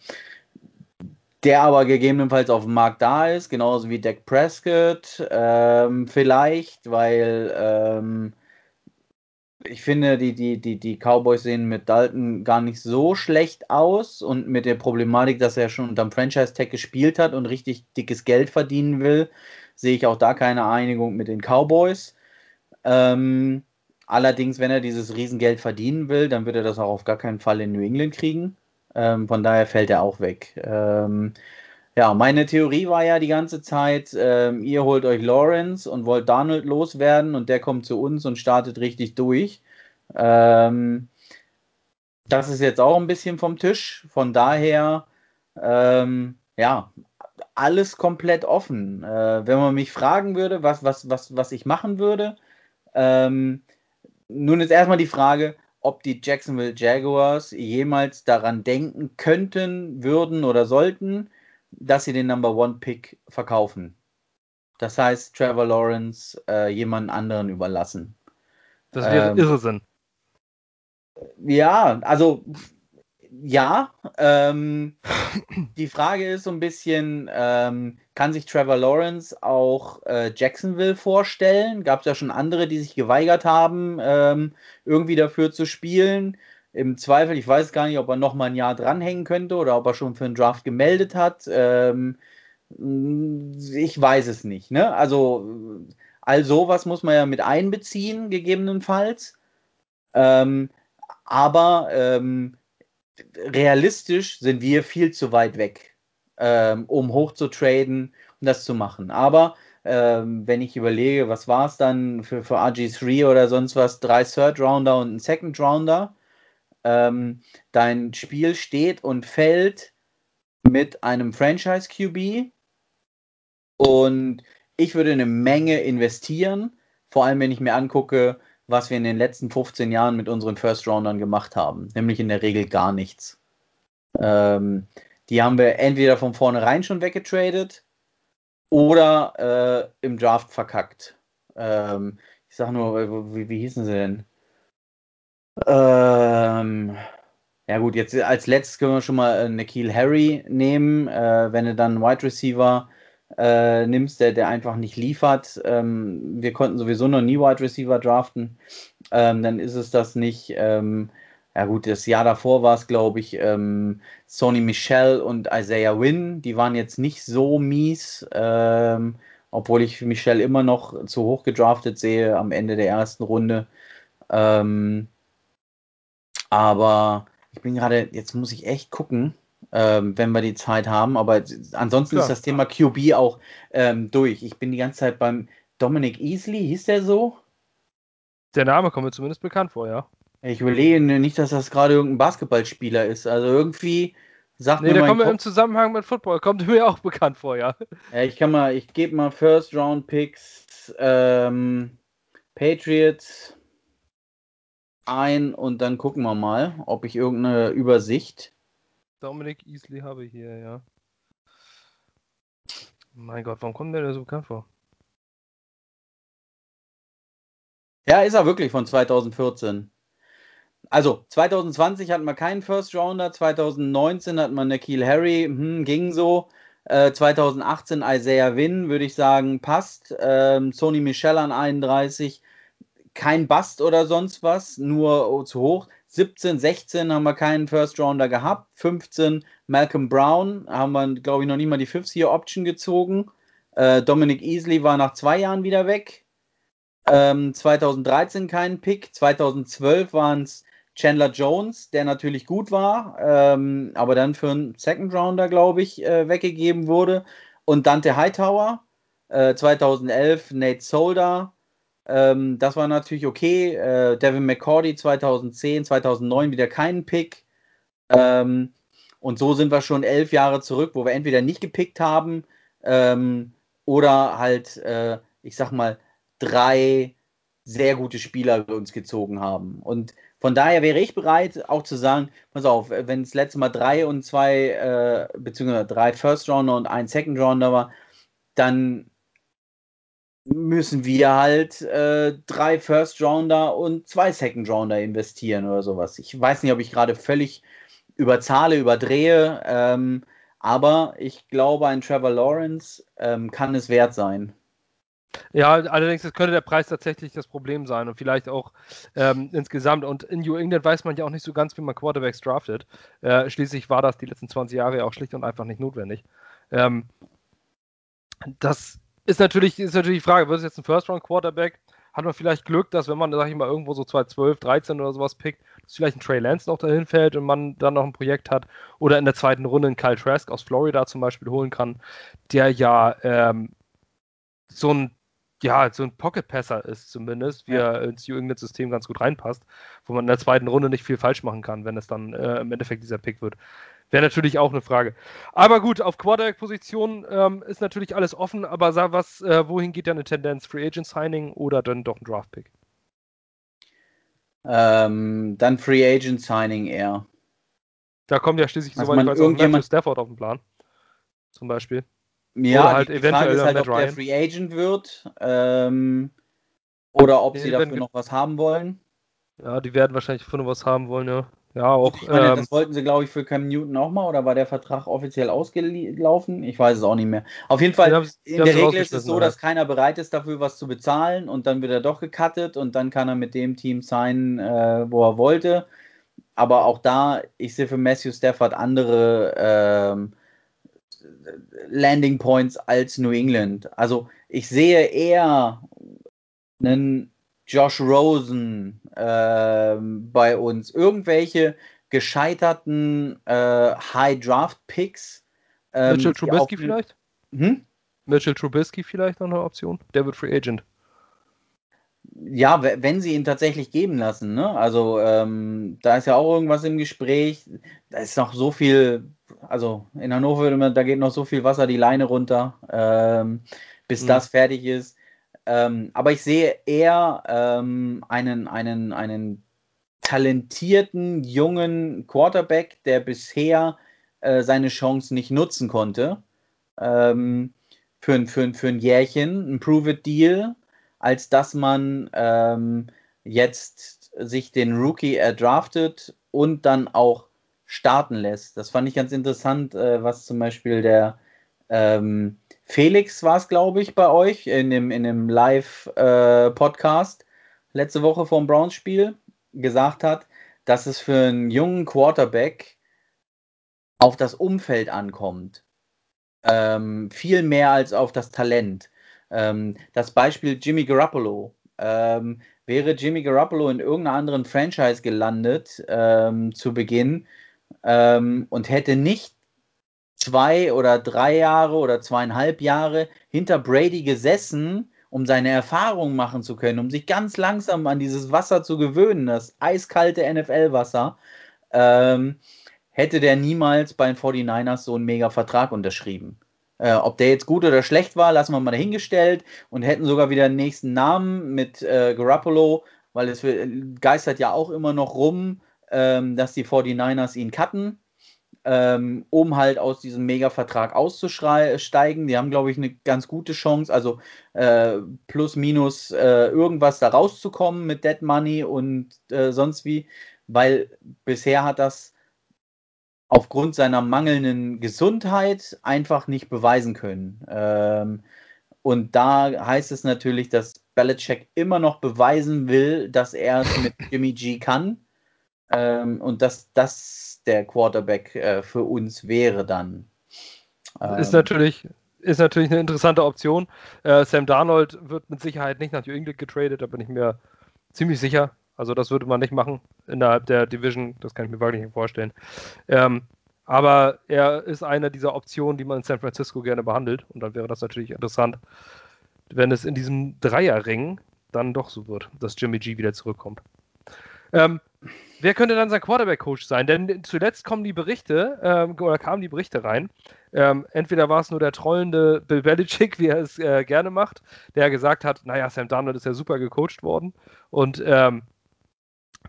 der aber gegebenenfalls auf dem Markt da ist, genauso wie Dak Prescott, ähm, vielleicht, weil ähm, ich finde, die, die, die, die Cowboys sehen mit Dalton gar nicht so schlecht aus und mit der Problematik, dass er schon unterm Franchise-Tag gespielt hat und richtig dickes Geld verdienen will, sehe ich auch da keine Einigung mit den Cowboys. Ähm, allerdings, wenn er dieses Riesengeld verdienen will, dann wird er das auch auf gar keinen Fall in New England kriegen. Ähm, von daher fällt er auch weg. Ähm, ja, meine Theorie war ja die ganze Zeit, ähm, ihr holt euch Lawrence und wollt Donald loswerden und der kommt zu uns und startet richtig durch. Ähm, das ist jetzt auch ein bisschen vom Tisch. Von daher, ähm, ja, alles komplett offen. Äh, wenn man mich fragen würde, was, was, was, was ich machen würde, ähm, nun ist erstmal die Frage, ob die Jacksonville Jaguars jemals daran denken könnten, würden oder sollten, dass sie den Number One Pick verkaufen. Das heißt, Trevor Lawrence äh, jemand anderen überlassen. Das wäre ähm, Irrsinn. Ja, also ja. Ähm, die Frage ist so ein bisschen, ähm, kann sich Trevor Lawrence auch äh, Jacksonville vorstellen? Gab es ja schon andere, die sich geweigert haben, ähm, irgendwie dafür zu spielen. Im Zweifel, ich weiß gar nicht, ob er noch mal ein Jahr dranhängen könnte oder ob er schon für einen Draft gemeldet hat. Ähm, ich weiß es nicht. Ne? Also all sowas muss man ja mit einbeziehen, gegebenenfalls. Ähm, aber ähm, realistisch sind wir viel zu weit weg, ähm, um hoch zu traden und das zu machen. Aber ähm, wenn ich überlege, was war es dann für, für RG3 oder sonst was, drei Third Rounder und ein Second Rounder, ähm, dein Spiel steht und fällt mit einem Franchise QB und ich würde eine Menge investieren, vor allem wenn ich mir angucke, was wir in den letzten 15 Jahren mit unseren First Roundern gemacht haben, nämlich in der Regel gar nichts. Ähm, die haben wir entweder von vornherein schon weggetradet oder äh, im Draft verkackt. Ähm, ich sag nur, wie, wie hießen sie denn? Ähm, ja gut, jetzt als letztes können wir schon mal äh, Nikhil Harry nehmen, äh, wenn du dann Wide Receiver äh, nimmst, der, der einfach nicht liefert. Ähm, wir konnten sowieso noch nie Wide Receiver draften. Ähm, dann ist es das nicht. Ähm, ja gut, das Jahr davor war es, glaube ich, ähm, Sony Michel und Isaiah Wynn. Die waren jetzt nicht so mies, ähm, obwohl ich Michel immer noch zu hoch gedraftet sehe am Ende der ersten Runde. Ähm, aber ich bin gerade, jetzt muss ich echt gucken, ähm, wenn wir die Zeit haben. Aber ansonsten Klar. ist das Thema QB auch ähm, durch. Ich bin die ganze Zeit beim Dominic Easley, hieß der so? Der Name kommt mir zumindest bekannt vor, ja. Ich überlege nicht, dass das gerade irgendein Basketballspieler ist. Also irgendwie sagt nee, mir. Nee, der kommt mir im Zusammenhang mit Football, kommt mir auch bekannt vor, ja. ja ich kann mal, ich gebe mal First Round Picks, ähm, Patriots ein und dann gucken wir mal, ob ich irgendeine Übersicht Dominic Easley habe ich hier, ja. Mein Gott, warum kommt der da so bekannt vor? Ja, ist er wirklich von 2014. Also 2020 hatten wir keinen First Rounder, 2019 hatten wir Nikhil Harry, hm, ging so. Äh, 2018 Isaiah Wynn, würde ich sagen, passt. Ähm, Sony Michel an 31, kein Bust oder sonst was, nur zu hoch. 17, 16 haben wir keinen First Rounder gehabt. 15 Malcolm Brown haben wir, glaube ich, noch nie mal die Fifth-Year-Option gezogen. Äh, Dominic Easley war nach zwei Jahren wieder weg. Ähm, 2013 keinen Pick. 2012 waren es Chandler Jones, der natürlich gut war, ähm, aber dann für einen Second Rounder, glaube ich, äh, weggegeben wurde. Und Dante Hightower. Äh, 2011 Nate Solder. Ähm, das war natürlich okay. Äh, Devin McCordy 2010, 2009 wieder keinen Pick. Ähm, und so sind wir schon elf Jahre zurück, wo wir entweder nicht gepickt haben ähm, oder halt, äh, ich sag mal, drei sehr gute Spieler uns gezogen haben. Und von daher wäre ich bereit, auch zu sagen, pass auf, wenn es letztes Mal drei und zwei, äh, beziehungsweise drei First Rounder und ein Second Rounder war, dann müssen wir halt äh, drei First Rounder und zwei Second Rounder investieren oder sowas. Ich weiß nicht, ob ich gerade völlig überzahle, überdrehe, ähm, aber ich glaube, ein Trevor Lawrence ähm, kann es wert sein. Ja, allerdings könnte der Preis tatsächlich das Problem sein und vielleicht auch ähm, insgesamt. Und in New England weiß man ja auch nicht so ganz, wie man Quarterbacks draftet. Äh, schließlich war das die letzten 20 Jahre ja auch schlicht und einfach nicht notwendig. Ähm, das ist natürlich, ist natürlich die Frage, wird es jetzt ein First-Round-Quarterback? Hat man vielleicht Glück, dass wenn man, sag ich mal, irgendwo so 2012, 13 oder sowas pickt, dass vielleicht ein Trey Lance noch dahin fällt und man dann noch ein Projekt hat oder in der zweiten Runde einen Kyle Trask aus Florida zum Beispiel holen kann, der ja ähm, so ein ja, so ein Pocket-Passer ist zumindest, wie er ins New England-System ganz gut reinpasst, wo man in der zweiten Runde nicht viel falsch machen kann, wenn es dann äh, im Endeffekt dieser Pick wird. Wäre natürlich auch eine Frage. Aber gut, auf Quarterback-Position ähm, ist natürlich alles offen, aber sag was, äh, wohin geht deine Tendenz? Free Agent Signing oder dann doch ein Draft-Pick? Ähm, dann Free Agent Signing eher. Da kommt ja schließlich, soweit ich weiß, auch Matthew Stafford auf den Plan. Zum Beispiel. Ja, oder halt die, die eventuell Frage ist halt, ob Ryan. der Free Agent wird ähm, oder ob nee, sie dafür noch was haben wollen. Ja, die werden wahrscheinlich noch was haben wollen, ja. Ja, auch. Meine, ähm, das wollten sie, glaube ich, für Cam Newton auch mal, oder war der Vertrag offiziell ausgelaufen? Ich weiß es auch nicht mehr. Auf jeden Fall, in der Regel ist es so, dass keiner bereit ist, dafür was zu bezahlen und dann wird er doch gecuttet und dann kann er mit dem Team sein, äh, wo er wollte. Aber auch da, ich sehe für Matthew Stafford andere ähm, Landing Points als New England. Also ich sehe eher einen Josh Rosen äh, bei uns, irgendwelche gescheiterten äh, High Draft Picks. Ähm, Mitchell Trubisky vielleicht? Hm? Mitchell Trubisky vielleicht noch eine Option? Der wird Free Agent. Ja, wenn sie ihn tatsächlich geben lassen. Ne? Also ähm, da ist ja auch irgendwas im Gespräch. Da ist noch so viel, also in Hannover, da geht noch so viel Wasser die Leine runter, ähm, bis mhm. das fertig ist. Ähm, aber ich sehe eher ähm, einen, einen, einen talentierten jungen Quarterback, der bisher äh, seine Chance nicht nutzen konnte. Ähm, für, für, für ein Jährchen, ein Prove-It-Deal, als dass man ähm, jetzt sich den Rookie erdraftet und dann auch starten lässt. Das fand ich ganz interessant, äh, was zum Beispiel der ähm, Felix war es, glaube ich, bei euch in dem, in dem Live-Podcast äh, letzte Woche vom Browns-Spiel gesagt hat, dass es für einen jungen Quarterback auf das Umfeld ankommt. Ähm, viel mehr als auf das Talent. Ähm, das Beispiel Jimmy Garoppolo. Ähm, wäre Jimmy Garoppolo in irgendeiner anderen Franchise gelandet ähm, zu Beginn ähm, und hätte nicht zwei oder drei Jahre oder zweieinhalb Jahre hinter Brady gesessen, um seine Erfahrungen machen zu können, um sich ganz langsam an dieses Wasser zu gewöhnen, das eiskalte NFL-Wasser, ähm, hätte der niemals bei den 49ers so einen mega Vertrag unterschrieben. Äh, ob der jetzt gut oder schlecht war, lassen wir mal dahingestellt und hätten sogar wieder den nächsten Namen mit äh, Garoppolo, weil es geistert ja auch immer noch rum, ähm, dass die 49ers ihn cutten ähm, um halt aus diesem Mega-Vertrag auszusteigen. Die haben, glaube ich, eine ganz gute Chance, also äh, plus minus äh, irgendwas da rauszukommen mit Dead Money und äh, sonst wie, weil bisher hat das aufgrund seiner mangelnden Gesundheit einfach nicht beweisen können. Ähm, und da heißt es natürlich, dass Belichick immer noch beweisen will, dass er es mit Jimmy G kann ähm, und dass das der Quarterback äh, für uns wäre dann. Ähm, ist natürlich ist natürlich eine interessante Option. Äh, Sam Darnold wird mit Sicherheit nicht nach New England getradet, da bin ich mir ziemlich sicher. Also das würde man nicht machen innerhalb der Division, das kann ich mir wirklich nicht vorstellen. Ähm, aber er ist eine dieser Optionen, die man in San Francisco gerne behandelt. Und dann wäre das natürlich interessant, wenn es in diesem Dreierring dann doch so wird, dass Jimmy G wieder zurückkommt. Ähm, wer könnte dann sein Quarterback-Coach sein? Denn zuletzt kommen die Berichte, ähm, oder kamen die Berichte rein. Ähm, entweder war es nur der trollende Bill Belichick, wie er es äh, gerne macht, der gesagt hat, naja, Sam Darnold ist ja super gecoacht worden und ähm,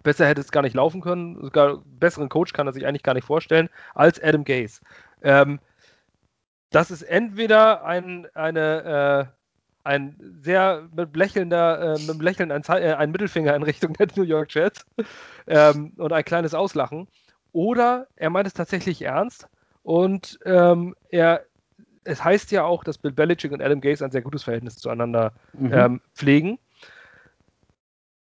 besser hätte es gar nicht laufen können. Sogar besseren Coach kann er sich eigentlich gar nicht vorstellen als Adam Gase. Ähm, das ist entweder ein, eine, äh, ein sehr mit lächelnder, äh, mit Lächeln ein, äh, ein, Mittelfinger in Richtung der New York Jets ähm, und ein kleines Auslachen. Oder er meint es tatsächlich ernst und ähm, er, es heißt ja auch, dass Bill Belichick und Adam Gase ein sehr gutes Verhältnis zueinander mhm. ähm, pflegen.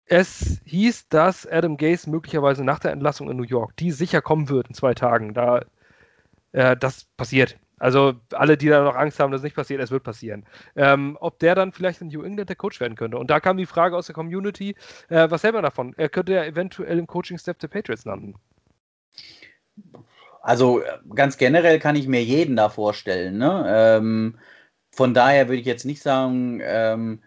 Es hieß, dass Adam Gase möglicherweise nach der Entlassung in New York, die sicher kommen wird in zwei Tagen, da äh, das passiert. Also alle, die da noch Angst haben, dass es nicht passiert, es wird passieren. Ähm, ob der dann vielleicht in New England der Coach werden könnte. Und da kam die Frage aus der Community, äh, was hält man davon? Er könnte ja eventuell im Coaching-Step der Patriots landen. Also ganz generell kann ich mir jeden da vorstellen. Ne? Ähm, von daher würde ich jetzt nicht sagen, ähm,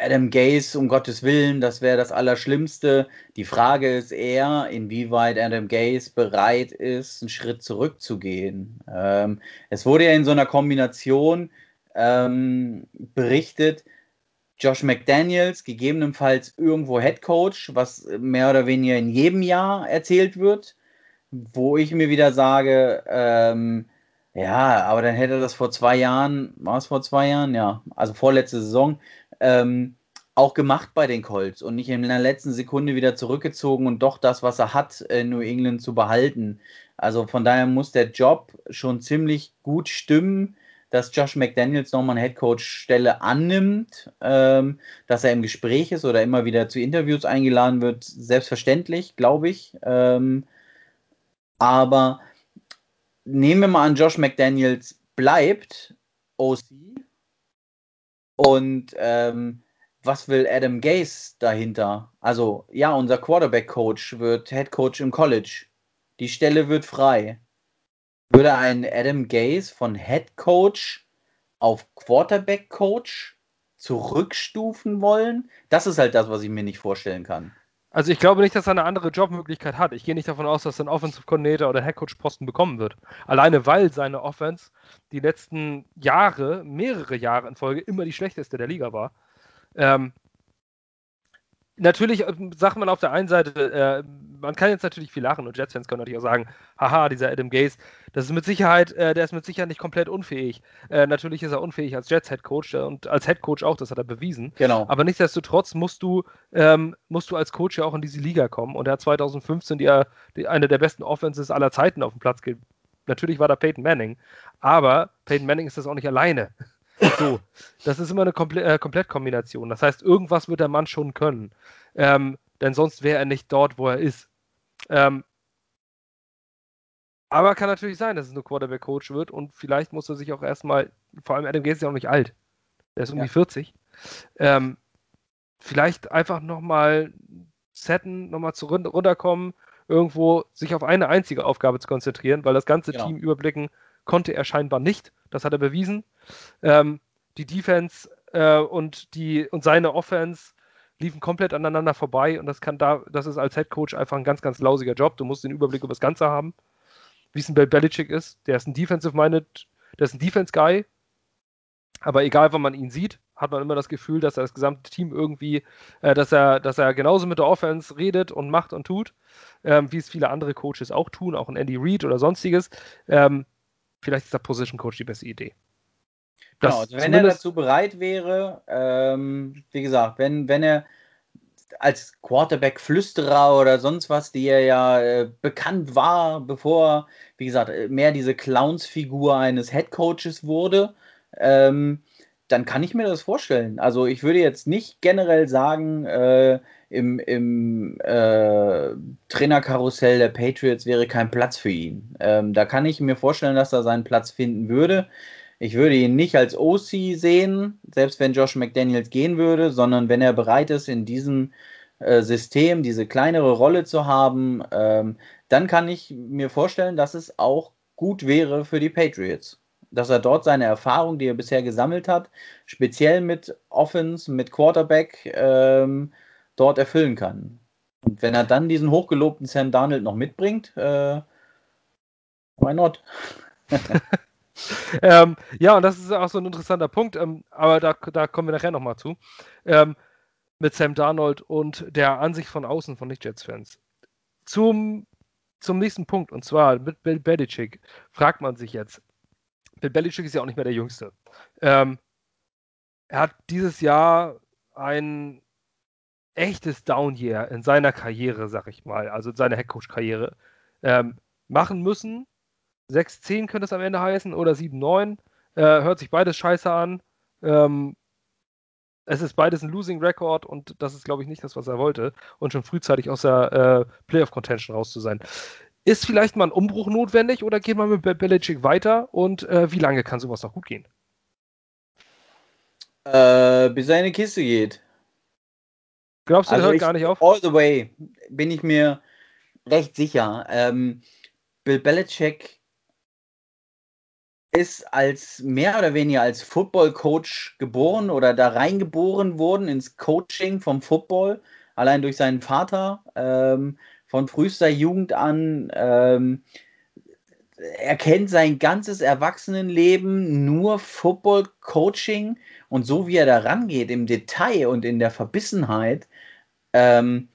Adam Gaze, um Gottes Willen, das wäre das Allerschlimmste. Die Frage ist eher, inwieweit Adam Gaze bereit ist, einen Schritt zurückzugehen. Ähm, es wurde ja in so einer Kombination ähm, berichtet, Josh McDaniels, gegebenenfalls irgendwo Head Coach, was mehr oder weniger in jedem Jahr erzählt wird, wo ich mir wieder sage, ähm, ja, aber dann hätte das vor zwei Jahren, war es vor zwei Jahren? Ja, also vorletzte Saison, ähm, auch gemacht bei den Colts und nicht in der letzten Sekunde wieder zurückgezogen und doch das, was er hat, in New England zu behalten. Also von daher muss der Job schon ziemlich gut stimmen, dass Josh McDaniels nochmal eine Headcoach-Stelle annimmt, ähm, dass er im Gespräch ist oder immer wieder zu Interviews eingeladen wird, selbstverständlich, glaube ich. Ähm, aber nehmen wir mal an, Josh McDaniels bleibt OC und ähm, was will Adam Gase dahinter? Also, ja, unser Quarterback-Coach wird Head Coach im College. Die Stelle wird frei. Würde ein Adam Gase von Head Coach auf Quarterback Coach zurückstufen wollen? Das ist halt das, was ich mir nicht vorstellen kann. Also ich glaube nicht, dass er eine andere Jobmöglichkeit hat. Ich gehe nicht davon aus, dass er einen Offensive Coordinator oder Headcoach-Posten bekommen wird. Alleine weil seine Offense die letzten Jahre, mehrere Jahre in Folge, immer die schlechteste der Liga war. Ähm, natürlich ähm, sagt man auf der einen Seite, äh, man kann jetzt natürlich viel lachen und Jets-Fans können natürlich auch sagen, haha, dieser Adam Gaze, das ist mit Sicherheit, äh, der ist mit Sicherheit nicht komplett unfähig. Äh, natürlich ist er unfähig als Jets-Head-Coach äh, und als Head-Coach auch, das hat er bewiesen. Genau. Aber nichtsdestotrotz musst du, ähm, musst du als Coach ja auch in diese Liga kommen und er hat 2015 die, die, eine der besten Offenses aller Zeiten auf dem Platz gegeben. Natürlich war da Peyton Manning, aber Peyton Manning ist das auch nicht alleine. So, das ist immer eine Komple äh, Komplettkombination. Das heißt, irgendwas wird der Mann schon können. Ähm, denn sonst wäre er nicht dort, wo er ist. Ähm, aber kann natürlich sein, dass es nur Quarterback-Coach wird und vielleicht muss er sich auch erstmal, vor allem Adam Gates ist ja auch nicht alt. Der ist um ja. die 40. Ähm, vielleicht einfach nochmal setten, nochmal zu runterkommen, irgendwo sich auf eine einzige Aufgabe zu konzentrieren, weil das ganze genau. Team überblicken konnte er scheinbar nicht. Das hat er bewiesen. Ähm, die Defense äh, und, die, und seine Offense liefen komplett aneinander vorbei und das kann da, das ist als Head Coach einfach ein ganz, ganz lausiger Job. Du musst den Überblick über das Ganze haben, wie es ein Bill Belichick ist. Der ist ein Defensive-Minded, der ist ein Defense-Guy, aber egal, wann man ihn sieht, hat man immer das Gefühl, dass er das gesamte Team irgendwie, äh, dass er, dass er genauso mit der Offense redet und macht und tut, ähm, wie es viele andere Coaches auch tun, auch ein Andy Reid oder sonstiges. Ähm, vielleicht ist der Position Coach die beste Idee. genau, also wenn er dazu bereit wäre, ähm, wie gesagt, wenn, wenn er als Quarterback-Flüsterer oder sonst was, die er ja äh, bekannt war, bevor, wie gesagt, mehr diese Clowns-Figur eines Headcoaches wurde, ähm, dann kann ich mir das vorstellen. Also ich würde jetzt nicht generell sagen, äh, im, im äh, Trainerkarussell der Patriots wäre kein Platz für ihn. Ähm, da kann ich mir vorstellen, dass er seinen Platz finden würde. Ich würde ihn nicht als OC sehen, selbst wenn Josh McDaniels gehen würde, sondern wenn er bereit ist, in diesem äh, System diese kleinere Rolle zu haben, ähm, dann kann ich mir vorstellen, dass es auch gut wäre für die Patriots dass er dort seine Erfahrung, die er bisher gesammelt hat, speziell mit Offense, mit Quarterback, ähm, dort erfüllen kann. Und wenn er dann diesen hochgelobten Sam Darnold noch mitbringt, äh, why not? ähm, ja, und das ist auch so ein interessanter Punkt, ähm, aber da, da kommen wir nachher nochmal zu. Ähm, mit Sam Darnold und der Ansicht von außen von Nicht-Jets-Fans. Zum, zum nächsten Punkt, und zwar mit Bill Belichick, fragt man sich jetzt, Bill Belichick ist ja auch nicht mehr der Jüngste. Ähm, er hat dieses Jahr ein echtes Down-Year in seiner Karriere, sag ich mal, also in seiner Headcoach-Karriere, ähm, machen müssen. 6-10 könnte es am Ende heißen oder 7-9. Äh, hört sich beides scheiße an. Ähm, es ist beides ein Losing Record und das ist, glaube ich, nicht das, was er wollte. Und schon frühzeitig aus der äh, Playoff-Contention raus zu sein. Ist vielleicht mal ein Umbruch notwendig oder geht man mit Belichick weiter und äh, wie lange kann sowas noch gut gehen? Äh, bis er in die Kiste geht. Glaubst du, also der hört gar nicht auf? All the way, bin ich mir recht sicher. Ähm, Bill Belichick ist als mehr oder weniger als Football-Coach geboren oder da reingeboren worden ins Coaching vom Football, allein durch seinen Vater. Ähm, von frühester Jugend an. Ähm, er kennt sein ganzes Erwachsenenleben nur Football-Coaching und so wie er da rangeht im Detail und in der Verbissenheit. Ähm,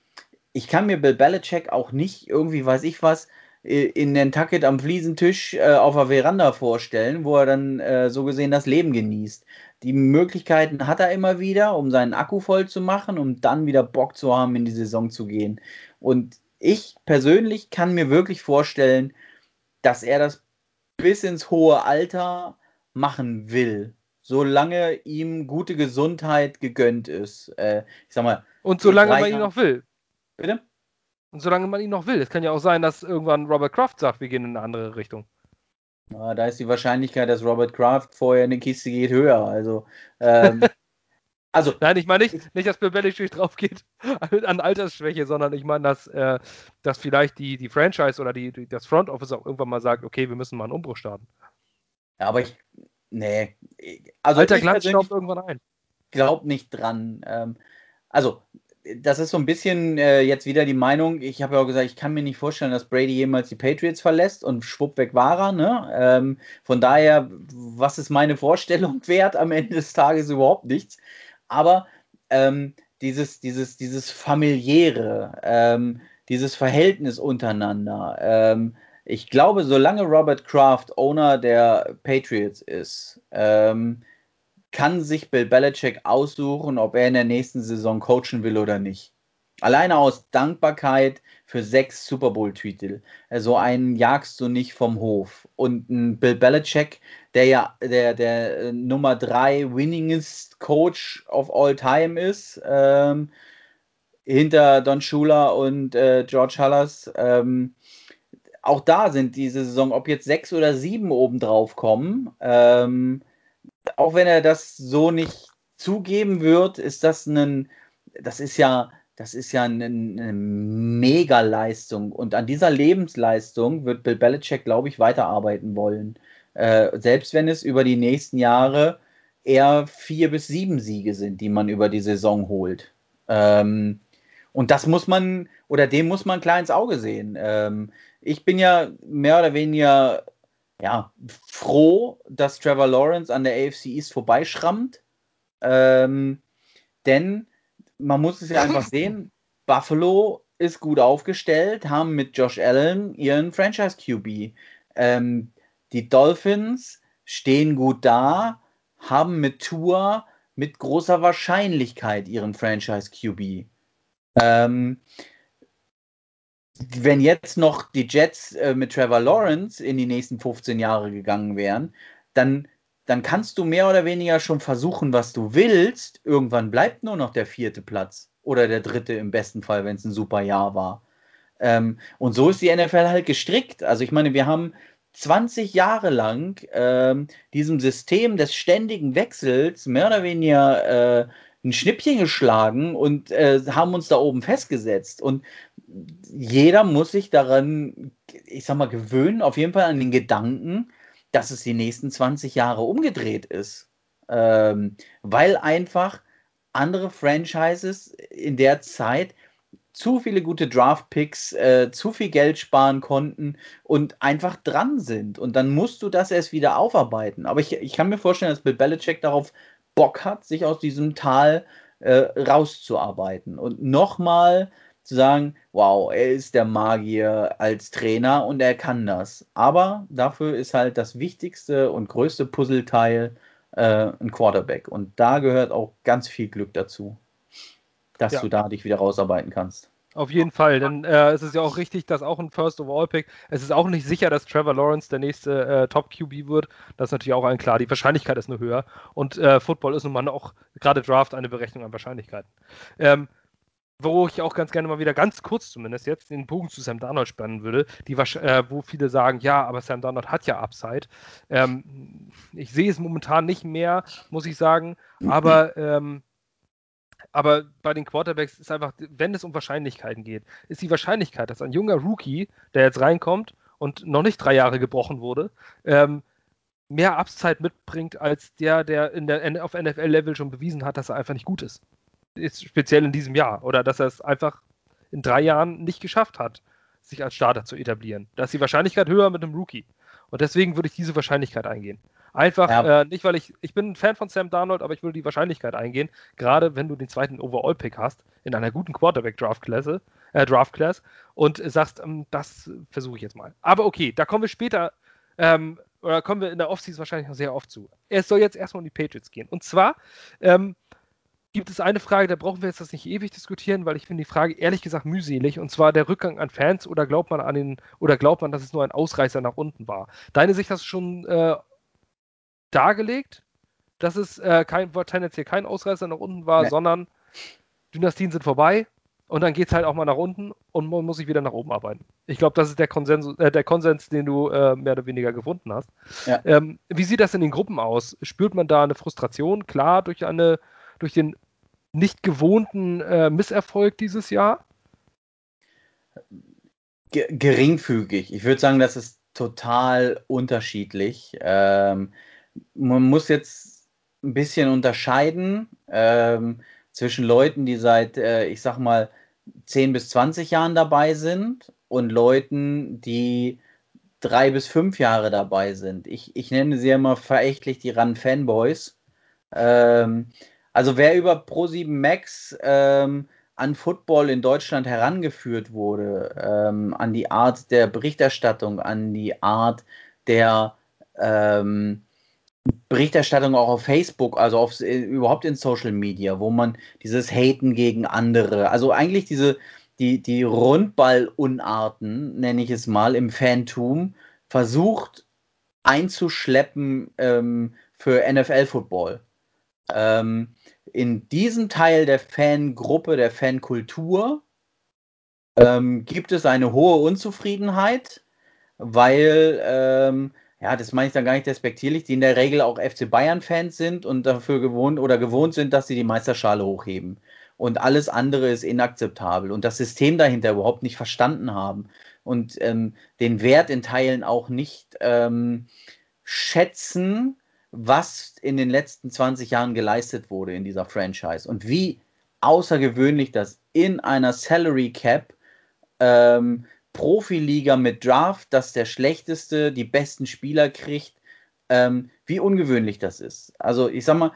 ich kann mir Bill Belichick auch nicht irgendwie, weiß ich was, in Nantucket am Fliesentisch äh, auf der Veranda vorstellen, wo er dann äh, so gesehen das Leben genießt. Die Möglichkeiten hat er immer wieder, um seinen Akku voll zu machen, um dann wieder Bock zu haben, in die Saison zu gehen. Und ich persönlich kann mir wirklich vorstellen, dass er das bis ins hohe Alter machen will, solange ihm gute Gesundheit gegönnt ist. Äh, ich sag mal. Und solange man ihn noch will. Bitte? Und solange man ihn noch will. Es kann ja auch sein, dass irgendwann Robert Kraft sagt, wir gehen in eine andere Richtung. Ja, da ist die Wahrscheinlichkeit, dass Robert Kraft vorher in die Kiste geht, höher. Also ähm, Also, Nein, ich meine nicht, nicht, dass Bill Belichick drauf geht an Altersschwäche, sondern ich meine, dass, äh, dass vielleicht die, die Franchise oder die, die, das Front Office auch irgendwann mal sagt, okay, wir müssen mal einen Umbruch starten. Ja, aber ich, nee. Also Alter Glanz staubt irgendwann ein. Glaub nicht dran. Ähm, also, das ist so ein bisschen äh, jetzt wieder die Meinung, ich habe ja auch gesagt, ich kann mir nicht vorstellen, dass Brady jemals die Patriots verlässt und schwupp weg war er. Ne? Ähm, von daher, was ist meine Vorstellung wert? Am Ende des Tages überhaupt nichts aber ähm, dieses, dieses, dieses familiäre, ähm, dieses Verhältnis untereinander. Ich glaube, solange Robert Kraft Owner der Patriots ist, ähm, kann sich Bill Belichick aussuchen, ob er in der nächsten Saison coachen will oder nicht. Alleine aus Dankbarkeit für sechs Super Bowl-Titel. So also einen jagst du nicht vom Hof. Und ein Bill Belichick, der ja der, der äh, Nummer drei winningest Coach of all time ist, ähm, hinter Don Shula und äh, George Hallas. Ähm, auch da sind diese Saison, ob jetzt sechs oder sieben obendrauf kommen, ähm, auch wenn er das so nicht zugeben wird, ist das ein, das ist ja, das ist ja eine, eine Mega-Leistung. Und an dieser Lebensleistung wird Bill Belichick, glaube ich, weiterarbeiten wollen. Äh, selbst wenn es über die nächsten Jahre eher vier bis sieben Siege sind, die man über die Saison holt. Ähm, und das muss man, oder dem muss man klar ins Auge sehen. Ähm, ich bin ja mehr oder weniger ja, froh, dass Trevor Lawrence an der AFC East vorbeischrammt. Ähm, denn man muss es ja einfach sehen, Buffalo ist gut aufgestellt, haben mit Josh Allen ihren Franchise QB. Ähm, die Dolphins stehen gut da, haben mit Tour mit großer Wahrscheinlichkeit ihren Franchise QB. Ähm, wenn jetzt noch die Jets äh, mit Trevor Lawrence in die nächsten 15 Jahre gegangen wären, dann dann kannst du mehr oder weniger schon versuchen, was du willst. Irgendwann bleibt nur noch der vierte Platz oder der dritte im besten Fall, wenn es ein super Jahr war. Ähm, und so ist die NFL halt gestrickt. Also ich meine, wir haben 20 Jahre lang ähm, diesem System des ständigen Wechsels mehr oder weniger äh, ein Schnippchen geschlagen und äh, haben uns da oben festgesetzt. Und jeder muss sich daran, ich sag mal, gewöhnen, auf jeden Fall an den Gedanken, dass es die nächsten 20 Jahre umgedreht ist. Ähm, weil einfach andere Franchises in der Zeit zu viele gute Draft-Picks, äh, zu viel Geld sparen konnten und einfach dran sind. Und dann musst du das erst wieder aufarbeiten. Aber ich, ich kann mir vorstellen, dass Bill Belichick darauf Bock hat, sich aus diesem Tal äh, rauszuarbeiten. Und nochmal zu sagen, wow, er ist der Magier als Trainer und er kann das. Aber dafür ist halt das wichtigste und größte Puzzleteil äh, ein Quarterback. Und da gehört auch ganz viel Glück dazu, dass ja. du da dich wieder rausarbeiten kannst. Auf jeden Fall, denn äh, es ist ja auch richtig, dass auch ein First Overall Pick, es ist auch nicht sicher, dass Trevor Lawrence der nächste äh, Top QB wird. Das ist natürlich auch allen klar. Die Wahrscheinlichkeit ist nur höher. Und äh, Football ist nun mal auch, gerade Draft, eine Berechnung an Wahrscheinlichkeiten. Ähm, wo ich auch ganz gerne mal wieder ganz kurz zumindest jetzt den Bogen zu Sam Darnold spannen würde, die, äh, wo viele sagen, ja, aber Sam Darnold hat ja Upside. Ähm, ich sehe es momentan nicht mehr, muss ich sagen, aber, ähm, aber bei den Quarterbacks ist einfach, wenn es um Wahrscheinlichkeiten geht, ist die Wahrscheinlichkeit, dass ein junger Rookie, der jetzt reinkommt und noch nicht drei Jahre gebrochen wurde, ähm, mehr Upside mitbringt als der, der, in der auf NFL-Level schon bewiesen hat, dass er einfach nicht gut ist ist speziell in diesem Jahr. Oder dass er es einfach in drei Jahren nicht geschafft hat, sich als Starter zu etablieren. Da ist die Wahrscheinlichkeit höher mit einem Rookie. Und deswegen würde ich diese Wahrscheinlichkeit eingehen. Einfach, ja. äh, nicht weil ich, ich bin ein Fan von Sam Darnold, aber ich würde die Wahrscheinlichkeit eingehen, gerade wenn du den zweiten Overall-Pick hast, in einer guten Quarterback-Draft-Klasse, äh, Draft-Class, und sagst, ähm, das versuche ich jetzt mal. Aber okay, da kommen wir später, ähm, oder kommen wir in der Offseason wahrscheinlich noch sehr oft zu. Es soll jetzt erstmal um die Patriots gehen. Und zwar, ähm, gibt es eine Frage, da brauchen wir jetzt das nicht ewig diskutieren, weil ich finde die Frage ehrlich gesagt mühselig, und zwar der Rückgang an Fans oder glaubt man an den, oder glaubt man, dass es nur ein Ausreißer nach unten war? Deine Sicht hast du schon äh, dargelegt, dass es äh, kein, tendenziell kein Ausreißer nach unten war, nee. sondern Dynastien sind vorbei und dann geht es halt auch mal nach unten und man muss sich wieder nach oben arbeiten. Ich glaube, das ist der Konsens, äh, der Konsens, den du äh, mehr oder weniger gefunden hast. Ja. Ähm, wie sieht das in den Gruppen aus? Spürt man da eine Frustration? Klar, durch eine durch den nicht gewohnten äh, Misserfolg dieses Jahr? G geringfügig. Ich würde sagen, das ist total unterschiedlich. Ähm, man muss jetzt ein bisschen unterscheiden ähm, zwischen Leuten, die seit, äh, ich sag mal, 10 bis 20 Jahren dabei sind und Leuten, die drei bis fünf Jahre dabei sind. Ich, ich nenne sie immer verächtlich die Run-Fanboys. Ähm, also wer über Pro7 Max ähm, an Football in Deutschland herangeführt wurde, ähm, an die Art der Berichterstattung, an die Art der ähm, Berichterstattung auch auf Facebook, also auf, äh, überhaupt in Social Media, wo man dieses Haten gegen andere, also eigentlich diese, die, die Rundballunarten, nenne ich es mal, im Fantum, versucht einzuschleppen ähm, für NFL-Football. Ähm, in diesem Teil der Fangruppe, der Fankultur, ähm, gibt es eine hohe Unzufriedenheit, weil, ähm, ja, das meine ich dann gar nicht despektierlich, die in der Regel auch FC Bayern-Fans sind und dafür gewohnt oder gewohnt sind, dass sie die Meisterschale hochheben. Und alles andere ist inakzeptabel und das System dahinter überhaupt nicht verstanden haben und ähm, den Wert in Teilen auch nicht ähm, schätzen, was in den letzten 20 Jahren geleistet wurde in dieser Franchise und wie außergewöhnlich das in einer Salary Cap ähm, Profiliga mit Draft, dass der schlechteste die besten Spieler kriegt, ähm, wie ungewöhnlich das ist. Also ich sag mal,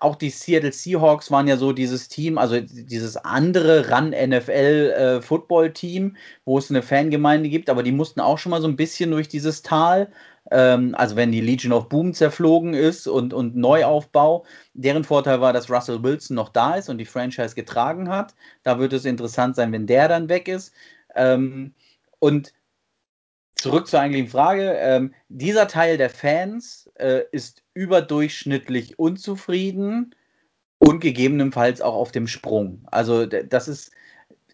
auch die Seattle Seahawks waren ja so dieses Team, also dieses andere Run-NFL-Football-Team, äh, wo es eine Fangemeinde gibt, aber die mussten auch schon mal so ein bisschen durch dieses Tal ähm, also wenn die Legion of Boom zerflogen ist und, und Neuaufbau. Deren Vorteil war, dass Russell Wilson noch da ist und die Franchise getragen hat. Da wird es interessant sein, wenn der dann weg ist. Ähm, und zurück zur eigentlichen Frage. Ähm, dieser Teil der Fans äh, ist überdurchschnittlich unzufrieden und gegebenenfalls auch auf dem Sprung. Also das ist,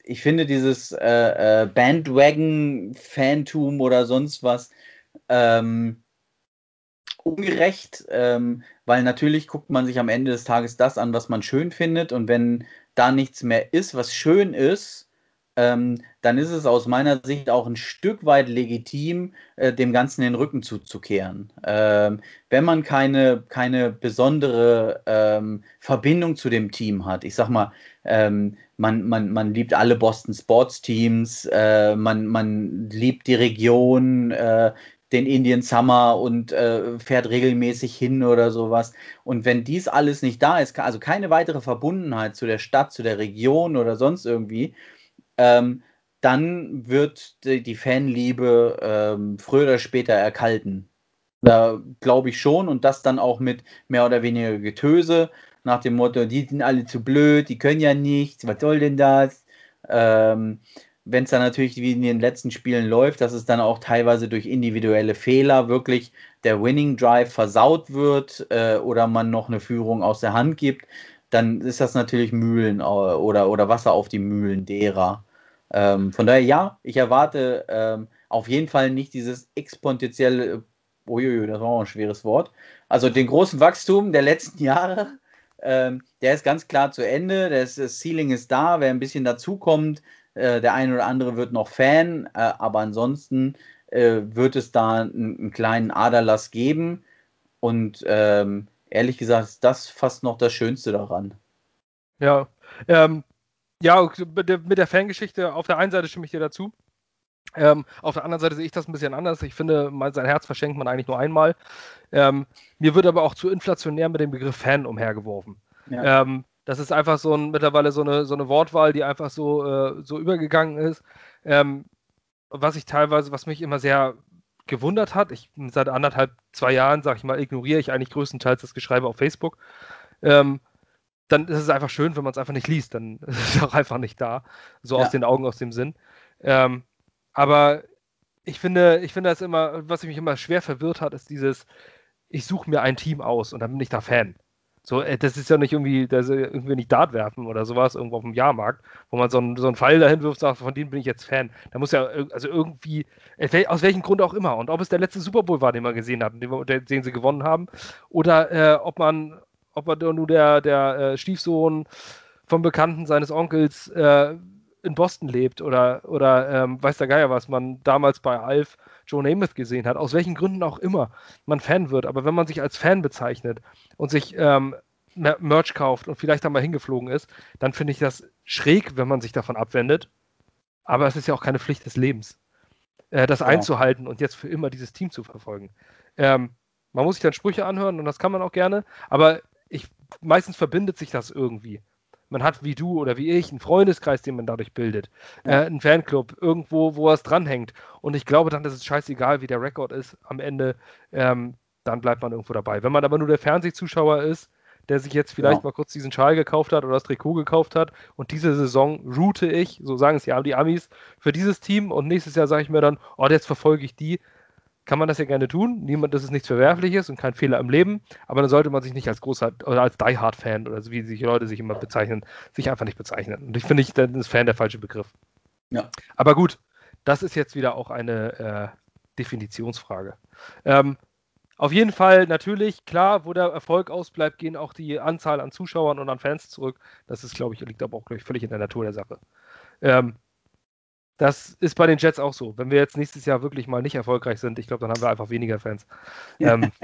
ich finde dieses äh, äh, Bandwagon-Fantum oder sonst was ähm, ungerecht, ähm, weil natürlich guckt man sich am Ende des Tages das an, was man schön findet und wenn da nichts mehr ist, was schön ist, ähm, dann ist es aus meiner Sicht auch ein Stück weit legitim, äh, dem Ganzen den Rücken zuzukehren. Ähm, wenn man keine, keine besondere ähm, Verbindung zu dem Team hat, ich sag mal, ähm, man, man, man liebt alle Boston Sports Teams, äh, man, man liebt die Region, äh, den Indian Summer und äh, fährt regelmäßig hin oder sowas. Und wenn dies alles nicht da ist, also keine weitere Verbundenheit zu der Stadt, zu der Region oder sonst irgendwie, ähm, dann wird die, die Fanliebe ähm, früher oder später erkalten. Da glaube ich schon und das dann auch mit mehr oder weniger Getöse nach dem Motto, die sind alle zu blöd, die können ja nichts, was soll denn das? Ähm, Wenn es dann natürlich wie in den letzten Spielen läuft, dass es dann auch teilweise durch individuelle Fehler wirklich der Winning Drive versaut wird äh, oder man noch eine Führung aus der Hand gibt, dann ist das natürlich Mühlen oder, oder Wasser auf die Mühlen derer. Ähm, von daher ja, ich erwarte ähm, auf jeden Fall nicht dieses exponentielle, uiuiui, das war auch ein schweres Wort, also den großen Wachstum der letzten Jahre, ähm, der ist ganz klar zu Ende, das, das Ceiling ist da, wer ein bisschen dazukommt, äh, der eine oder andere wird noch Fan, äh, aber ansonsten äh, wird es da einen, einen, kleinen Aderlass geben und ähm, ehrlich gesagt ist das fast noch das Schönste daran. Ja, ähm, ja, mit der, mit der Fangeschichte, auf der einen Seite stimme ich dir dazu. Ähm, auf der anderen Seite sehe ich das ein bisschen anders. Ich finde, sein Herz verschenkt man eigentlich nur einmal. Ähm, mir wird aber auch zu inflationär mit dem Begriff Fan umhergeworfen. Ja. Ähm, das ist einfach so ein, mittlerweile so eine, so eine Wortwahl, die einfach so, äh, so übergegangen ist. Ähm, was ich teilweise, was mich immer sehr gewundert hat, ich seit anderthalb, zwei Jahren, sage ich mal, ignoriere ich eigentlich größtenteils das Geschreibe auf Facebook. Ähm, dann ist es einfach schön, wenn man es einfach nicht liest. Dann ist es auch einfach nicht da. So ja. aus den Augen, aus dem Sinn. Ähm, aber ich finde, ich finde das immer, was mich immer schwer verwirrt hat, ist dieses, ich suche mir ein Team aus und dann bin ich da Fan. So, äh, das ist ja nicht irgendwie, das irgendwie nicht Dart werfen oder sowas irgendwo auf dem Jahrmarkt, wo man so einen, so einen Pfeil dahin wirft und sagt, von denen bin ich jetzt Fan. Da muss ja, also irgendwie, äh, aus welchem Grund auch immer. Und ob es der letzte Super Bowl war, den man gesehen hat, den, den sie gewonnen haben, oder äh, ob man, ob er nur der, der äh, Stiefsohn vom Bekannten seines Onkels äh, in Boston lebt oder, oder ähm, weiß der Geier was, man damals bei Alf Joe Namath gesehen hat, aus welchen Gründen auch immer man Fan wird. Aber wenn man sich als Fan bezeichnet und sich ähm, Merch kauft und vielleicht da mal hingeflogen ist, dann finde ich das schräg, wenn man sich davon abwendet. Aber es ist ja auch keine Pflicht des Lebens, äh, das ja. einzuhalten und jetzt für immer dieses Team zu verfolgen. Ähm, man muss sich dann Sprüche anhören und das kann man auch gerne, aber ich, meistens verbindet sich das irgendwie. Man hat wie du oder wie ich einen Freundeskreis, den man dadurch bildet, ja. äh, einen Fanclub, irgendwo, wo es dranhängt. Und ich glaube dann, dass es scheißegal, wie der Rekord ist am Ende, ähm, dann bleibt man irgendwo dabei. Wenn man aber nur der Fernsehzuschauer ist, der sich jetzt vielleicht ja. mal kurz diesen Schal gekauft hat oder das Trikot gekauft hat und diese Saison route ich, so sagen es ja die Amis, für dieses Team und nächstes Jahr sage ich mir dann, oh, jetzt verfolge ich die, kann man das ja gerne tun. Niemand, das ist nichts Verwerfliches und kein Fehler im Leben, aber dann sollte man sich nicht als großer oder als Die Hard Fan oder so wie sich Leute sich immer bezeichnen, sich einfach nicht bezeichnen. Und ich finde, ich, dann ist Fan der falsche Begriff. Ja. Aber gut, das ist jetzt wieder auch eine äh, Definitionsfrage. Ähm, auf jeden Fall natürlich, klar, wo der Erfolg ausbleibt, gehen auch die Anzahl an Zuschauern und an Fans zurück. Das ist, glaube ich, liegt aber auch ich, völlig in der Natur der Sache. Ähm, das ist bei den Jets auch so. Wenn wir jetzt nächstes Jahr wirklich mal nicht erfolgreich sind, ich glaube, dann haben wir einfach weniger Fans. ähm,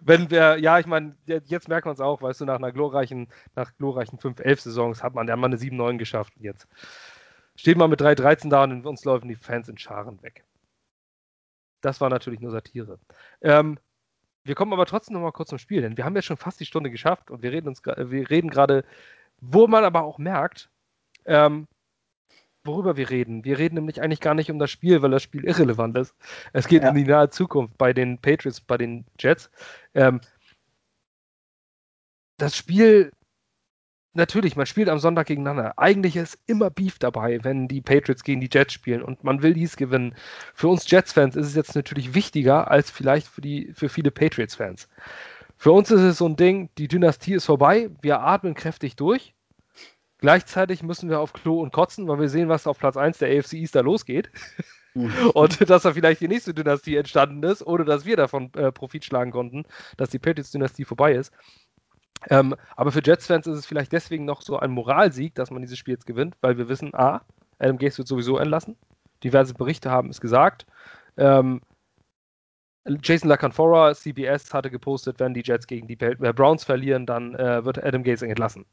wenn wir, ja, ich meine, jetzt merkt man es auch, weißt du, nach einer glorreichen, nach glorreichen 5-11 hat man ja mal eine 7-9 geschafft. Jetzt steht man mit 3-13 da und uns laufen die Fans in Scharen weg. Das war natürlich nur Satire. Ähm, wir kommen aber trotzdem noch mal kurz zum Spiel, denn wir haben jetzt schon fast die Stunde geschafft und wir reden uns, wir reden gerade, wo man aber auch merkt, ähm, worüber wir reden. Wir reden nämlich eigentlich gar nicht um das Spiel, weil das Spiel irrelevant ist. Es geht ja. um die nahe Zukunft bei den Patriots, bei den Jets. Ähm, das Spiel natürlich, man spielt am Sonntag gegeneinander. Eigentlich ist immer Beef dabei, wenn die Patriots gegen die Jets spielen und man will dies gewinnen. Für uns Jets-Fans ist es jetzt natürlich wichtiger als vielleicht für, die, für viele Patriots-Fans. Für uns ist es so ein Ding, die Dynastie ist vorbei, wir atmen kräftig durch. Gleichzeitig müssen wir auf Klo und kotzen, weil wir sehen, was auf Platz 1 der AFC East da losgeht. Mhm. und dass da vielleicht die nächste Dynastie entstanden ist, ohne dass wir davon äh, Profit schlagen konnten, dass die Patriots-Dynastie vorbei ist. Ähm, aber für Jets-Fans ist es vielleicht deswegen noch so ein Moralsieg, dass man dieses Spiel jetzt gewinnt, weil wir wissen, A, Adam Gase wird sowieso entlassen. Diverse Berichte haben es gesagt. Ähm, Jason LaCanfora, CBS, hatte gepostet, wenn die Jets gegen die äh, Browns verlieren, dann äh, wird Adam Gase entlassen.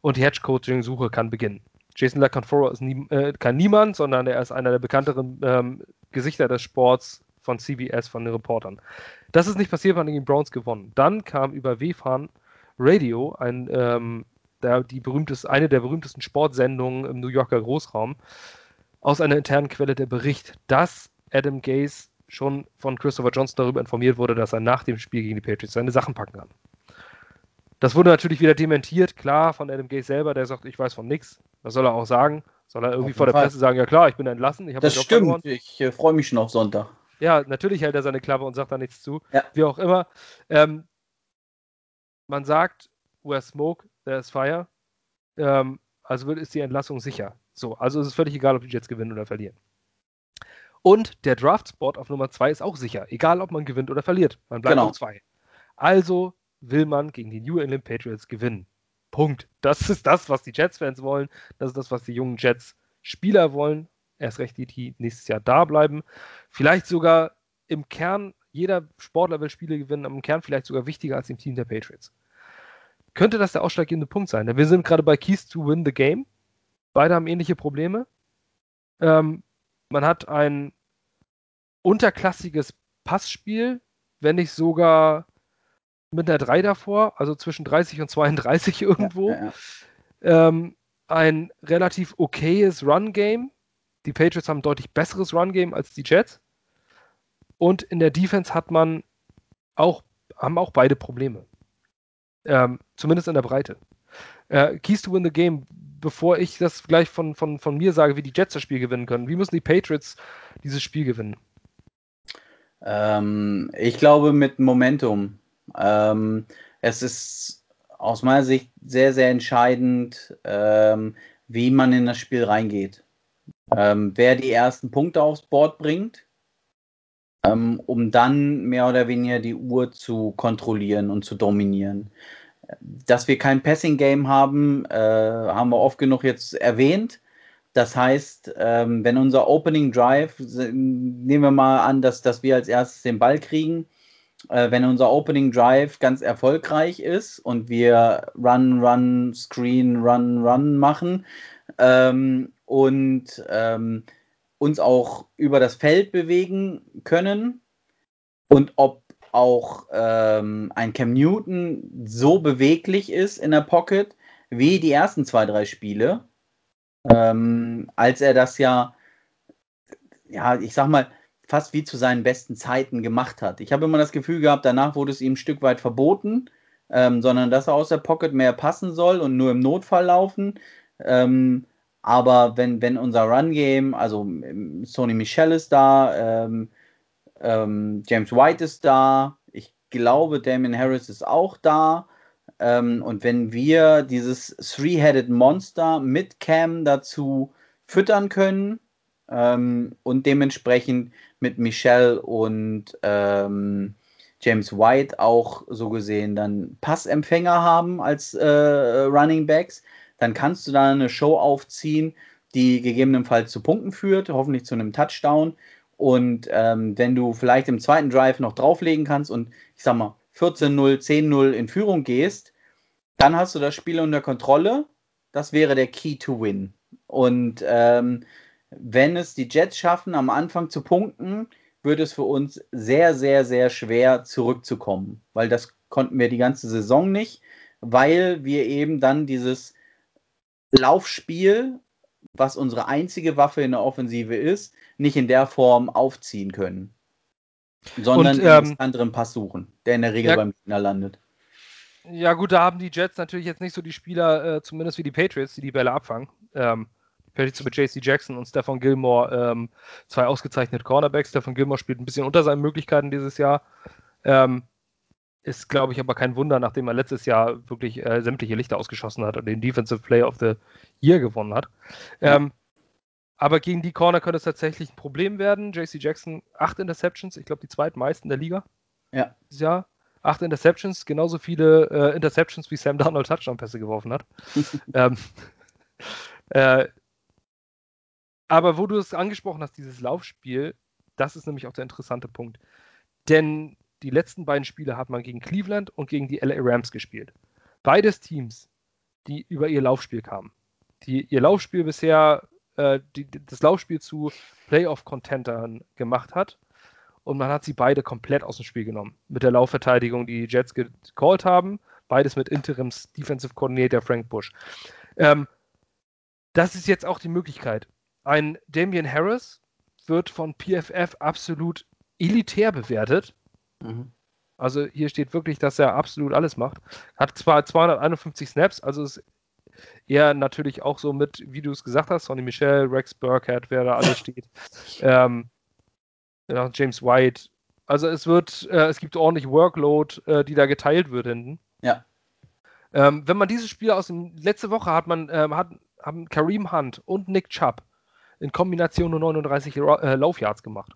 Und die Hedge-Coaching-Suche kann beginnen. Jason LaCanfora ist nie, äh, kein Niemand, sondern er ist einer der bekannteren ähm, Gesichter des Sports von CBS, von den Reportern. Das ist nicht passiert, weil die Browns gewonnen. Dann kam über WFAN Radio, ein, ähm, der, die berühmteste, eine der berühmtesten Sportsendungen im New Yorker Großraum, aus einer internen Quelle der Bericht, dass Adam Gase schon von Christopher Johnson darüber informiert wurde, dass er nach dem Spiel gegen die Patriots seine Sachen packen kann. Das wurde natürlich wieder dementiert, klar, von Adam Gase selber, der sagt, ich weiß von nichts. Was soll er auch sagen? Soll er irgendwie vor der Fall. Presse sagen, ja klar, ich bin entlassen, ich Das stimmt, verloren. ich äh, freue mich schon auf Sonntag. Ja, natürlich hält er seine Klappe und sagt da nichts zu. Ja. Wie auch immer. Ähm, man sagt, where smoke, there's fire. Ähm, also ist die Entlassung sicher. So, also ist es völlig egal, ob die Jets gewinnen oder verlieren. Und der Draft-Spot auf Nummer 2 ist auch sicher, egal ob man gewinnt oder verliert. Man bleibt genau. auf 2. Also will man gegen die New England Patriots gewinnen. Punkt. Das ist das, was die Jets-Fans wollen. Das ist das, was die jungen Jets-Spieler wollen. Erst recht die, die nächstes Jahr da bleiben. Vielleicht sogar im Kern, jeder Sportler will Spiele gewinnen, im Kern vielleicht sogar wichtiger als im Team der Patriots könnte das der ausschlaggebende Punkt sein. Wir sind gerade bei Keys to Win the Game. Beide haben ähnliche Probleme. Ähm, man hat ein unterklassiges Passspiel, wenn nicht sogar mit einer 3 davor, also zwischen 30 und 32 irgendwo. Ja, ja. Ähm, ein relativ okayes Run-Game. Die Patriots haben ein deutlich besseres Run-Game als die Jets. Und in der Defense hat man auch, haben auch beide Probleme. Ähm, zumindest in der Breite. Äh, Keys to win the game, bevor ich das gleich von, von, von mir sage, wie die Jets das Spiel gewinnen können. Wie müssen die Patriots dieses Spiel gewinnen? Ähm, ich glaube mit Momentum. Ähm, es ist aus meiner Sicht sehr, sehr entscheidend, ähm, wie man in das Spiel reingeht. Ähm, wer die ersten Punkte aufs Board bringt, ähm, um dann mehr oder weniger die Uhr zu kontrollieren und zu dominieren. Dass wir kein Passing-Game haben, äh, haben wir oft genug jetzt erwähnt. Das heißt, ähm, wenn unser Opening Drive, nehmen wir mal an, dass, dass wir als erstes den Ball kriegen, äh, wenn unser Opening Drive ganz erfolgreich ist und wir Run, Run, Screen, Run, Run machen ähm, und ähm, uns auch über das Feld bewegen können und ob auch ähm, ein Cam Newton so beweglich ist in der Pocket wie die ersten zwei, drei Spiele, ähm, als er das ja, ja, ich sag mal, fast wie zu seinen besten Zeiten gemacht hat. Ich habe immer das Gefühl gehabt, danach wurde es ihm ein Stück weit verboten, ähm, sondern dass er aus der Pocket mehr passen soll und nur im Notfall laufen. Ähm, aber wenn, wenn unser Run-Game, also ähm, Sony Michel ist da, ähm, ähm, James White ist da, ich glaube, Damien Harris ist auch da. Ähm, und wenn wir dieses Three-Headed Monster mit Cam dazu füttern können ähm, und dementsprechend mit Michelle und ähm, James White auch so gesehen dann Passempfänger haben als äh, Running Backs, dann kannst du da eine Show aufziehen, die gegebenenfalls zu Punkten führt, hoffentlich zu einem Touchdown. Und ähm, wenn du vielleicht im zweiten Drive noch drauflegen kannst und ich sag mal 14-0, 10-0 in Führung gehst, dann hast du das Spiel unter Kontrolle. Das wäre der Key to Win. Und ähm, wenn es die Jets schaffen, am Anfang zu punkten, wird es für uns sehr, sehr, sehr schwer zurückzukommen, weil das konnten wir die ganze Saison nicht, weil wir eben dann dieses Laufspiel, was unsere einzige Waffe in der Offensive ist, nicht in der Form aufziehen können. Sondern und, ähm, anderen Pass suchen, der in der Regel ja, beim Gegner landet. Ja, gut, da haben die Jets natürlich jetzt nicht so die Spieler, äh, zumindest wie die Patriots, die die Bälle abfangen. Ähm, Patriots mit JC Jackson und Stefan Gilmore, ähm, zwei ausgezeichnete Cornerbacks. Stefan Gilmore spielt ein bisschen unter seinen Möglichkeiten dieses Jahr. Ähm, ist, glaube ich, aber kein Wunder, nachdem er letztes Jahr wirklich äh, sämtliche Lichter ausgeschossen hat und den Defensive Player of the Year gewonnen hat. Ähm, aber gegen die Corner könnte es tatsächlich ein Problem werden. JC Jackson, acht Interceptions, ich glaube die zweitmeisten der Liga. Ja. Dieses Jahr. Acht Interceptions, genauso viele äh, Interceptions wie Sam Darnold Touchdown-Pässe geworfen hat. ähm, äh, aber wo du es angesprochen hast, dieses Laufspiel, das ist nämlich auch der interessante Punkt. Denn die letzten beiden Spiele hat man gegen Cleveland und gegen die LA Rams gespielt. Beides Teams, die über ihr Laufspiel kamen. Die ihr Laufspiel bisher, äh, die, das Laufspiel zu Playoff-Contentern gemacht hat. Und man hat sie beide komplett aus dem Spiel genommen. Mit der Laufverteidigung, die die Jets gecallt haben. Beides mit Interims Defensive Coordinator Frank Bush. Ähm, das ist jetzt auch die Möglichkeit. Ein Damian Harris wird von PFF absolut elitär bewertet Mhm. Also hier steht wirklich, dass er absolut alles macht. Hat zwar 251 Snaps, also ist eher natürlich auch so mit, wie du es gesagt hast, Sonny Michel, Rex Burkhead, wer da alles steht. Ähm, James White. Also es wird, äh, es gibt ordentlich Workload, äh, die da geteilt wird hinten. Ja. Ähm, wenn man dieses Spiel aus dem letzte Woche hat man ähm, hat, haben Kareem Hunt und Nick Chubb in Kombination nur 39 äh, Laufyards gemacht.